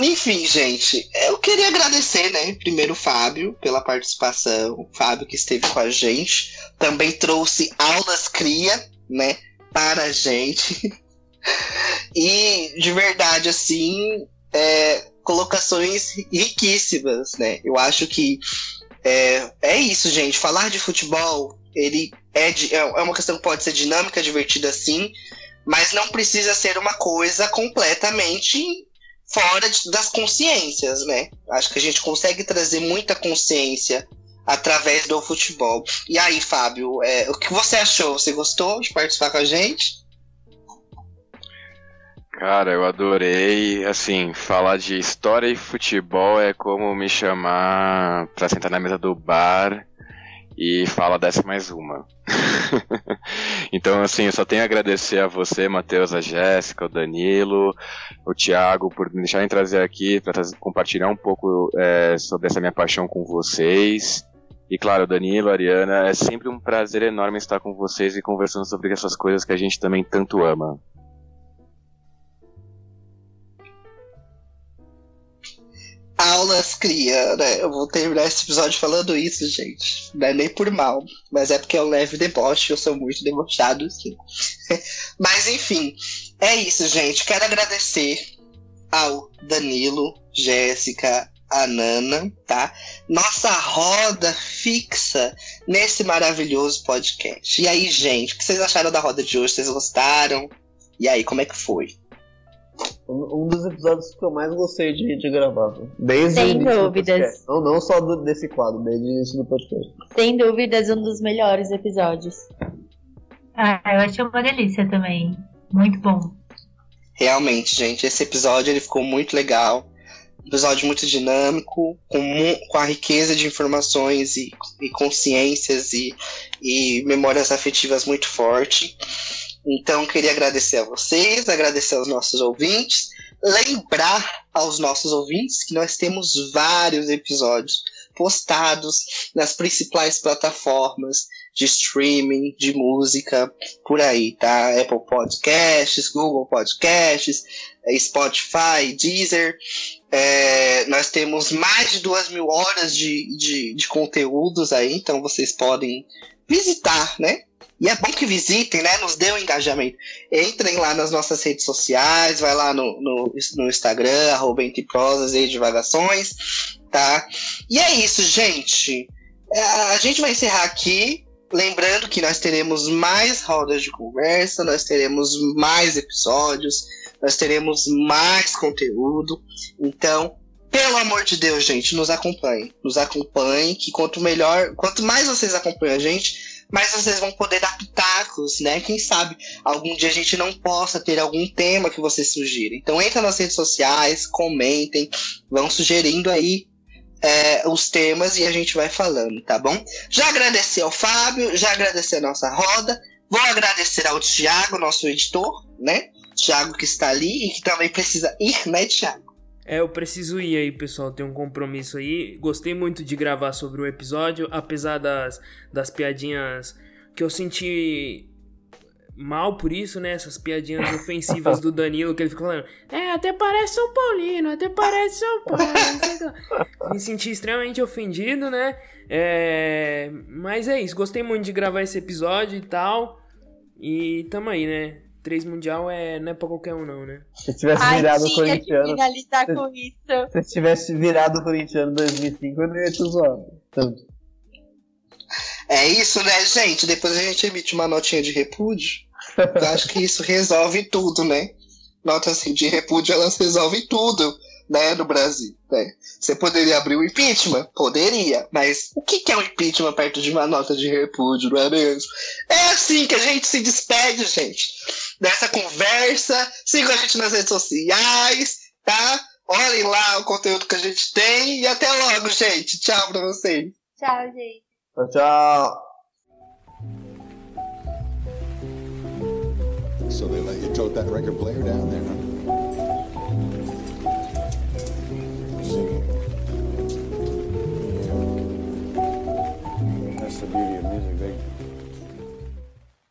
enfim, gente, eu queria agradecer, né? Primeiro Fábio pela participação, o Fábio que esteve com a gente, também trouxe aulas cria, né? Para a gente. [laughs] e de verdade, assim, é, colocações riquíssimas, né? Eu acho que é, é isso, gente. Falar de futebol, ele é, de, é, é uma questão que pode ser dinâmica, divertida sim, mas não precisa ser uma coisa completamente fora de, das consciências, né? Acho que a gente consegue trazer muita consciência através do futebol. E aí, Fábio, é, o que você achou? Você gostou de participar com a gente? Cara, eu adorei. Assim, falar de história e futebol é como me chamar pra sentar na mesa do bar e falar dessa mais uma. [laughs] então, assim, eu só tenho a agradecer a você, Matheus, a Jéssica, o Danilo, o Thiago, por me deixarem trazer aqui para compartilhar um pouco é, sobre essa minha paixão com vocês. E claro, Danilo, Ariana, é sempre um prazer enorme estar com vocês e conversando sobre essas coisas que a gente também tanto ama. Aulas cria, né? Eu vou terminar esse episódio falando isso, gente. Não é nem por mal, mas é porque é um leve deboche, eu sou muito debochado, assim. [laughs] mas enfim, é isso, gente. Quero agradecer ao Danilo, Jéssica, a Nana, tá? Nossa roda fixa nesse maravilhoso podcast. E aí, gente, o que vocês acharam da roda de hoje? Vocês gostaram? E aí, como é que foi? Um, um dos episódios que eu mais gostei de, de gravar. Desde Sem o início dúvidas. Não, não só do, desse quadro, desde o início do podcast. Sem dúvidas, um dos melhores episódios. Ah, eu achei uma delícia também. Muito bom. Realmente, gente, esse episódio ele ficou muito legal. Episódio muito dinâmico, com, com a riqueza de informações e, e consciências e, e memórias afetivas muito forte. Então, queria agradecer a vocês, agradecer aos nossos ouvintes, lembrar aos nossos ouvintes que nós temos vários episódios postados nas principais plataformas de streaming, de música, por aí, tá? Apple Podcasts, Google Podcasts, Spotify, Deezer. É, nós temos mais de duas mil horas de, de, de conteúdos aí, então vocês podem visitar, né? E é bom que visitem, né? Nos dê um engajamento. Entrem lá nas nossas redes sociais, vai lá no, no, no Instagram, arroba entre prosas e divagações, tá? E é isso, gente. É, a gente vai encerrar aqui. Lembrando que nós teremos mais rodas de conversa, nós teremos mais episódios, nós teremos mais conteúdo. Então, pelo amor de Deus, gente, nos acompanhem. Nos acompanhem, que quanto melhor, quanto mais vocês acompanham a gente, mas vocês vão poder dar pitacos, né? Quem sabe algum dia a gente não possa ter algum tema que vocês sugiram. Então entra nas redes sociais, comentem, vão sugerindo aí é, os temas e a gente vai falando, tá bom? Já agradeci ao Fábio, já agradeci a nossa roda, vou agradecer ao Thiago, nosso editor, né? Thiago que está ali e que também precisa ir, né, Thiago? É, eu preciso ir aí, pessoal. Tem um compromisso aí. Gostei muito de gravar sobre o episódio, apesar das, das piadinhas que eu senti mal por isso, né? Essas piadinhas ofensivas do Danilo, que ele fica falando, é, até parece São Paulino, até parece São Paulo. Me senti extremamente ofendido, né? É... Mas é isso, gostei muito de gravar esse episódio e tal. E tamo aí, né? Três mundial é, não é pra qualquer um, não, né? Se tivesse virado o corintiano. finalizar se, com isso. Se tivesse virado o corintiano em 2005, eu não ia te zoar. Tanto. É isso, né, gente? Depois a gente emite uma notinha de repúdio. Eu acho que isso resolve tudo, né? Notas assim, de repúdio, elas resolvem tudo né, no Brasil. Né? Você poderia abrir o impeachment? Poderia, mas o que é um impeachment perto de uma nota de repúdio, não é mesmo? É assim que a gente se despede, gente, dessa conversa. Sigam a gente nas redes sociais, tá? Olhem lá o conteúdo que a gente tem e até logo, gente. Tchau pra vocês. Tchau, gente. ciao ciao So they let you tote that record player down there, huh? Singing. Yeah. That's the beauty of music.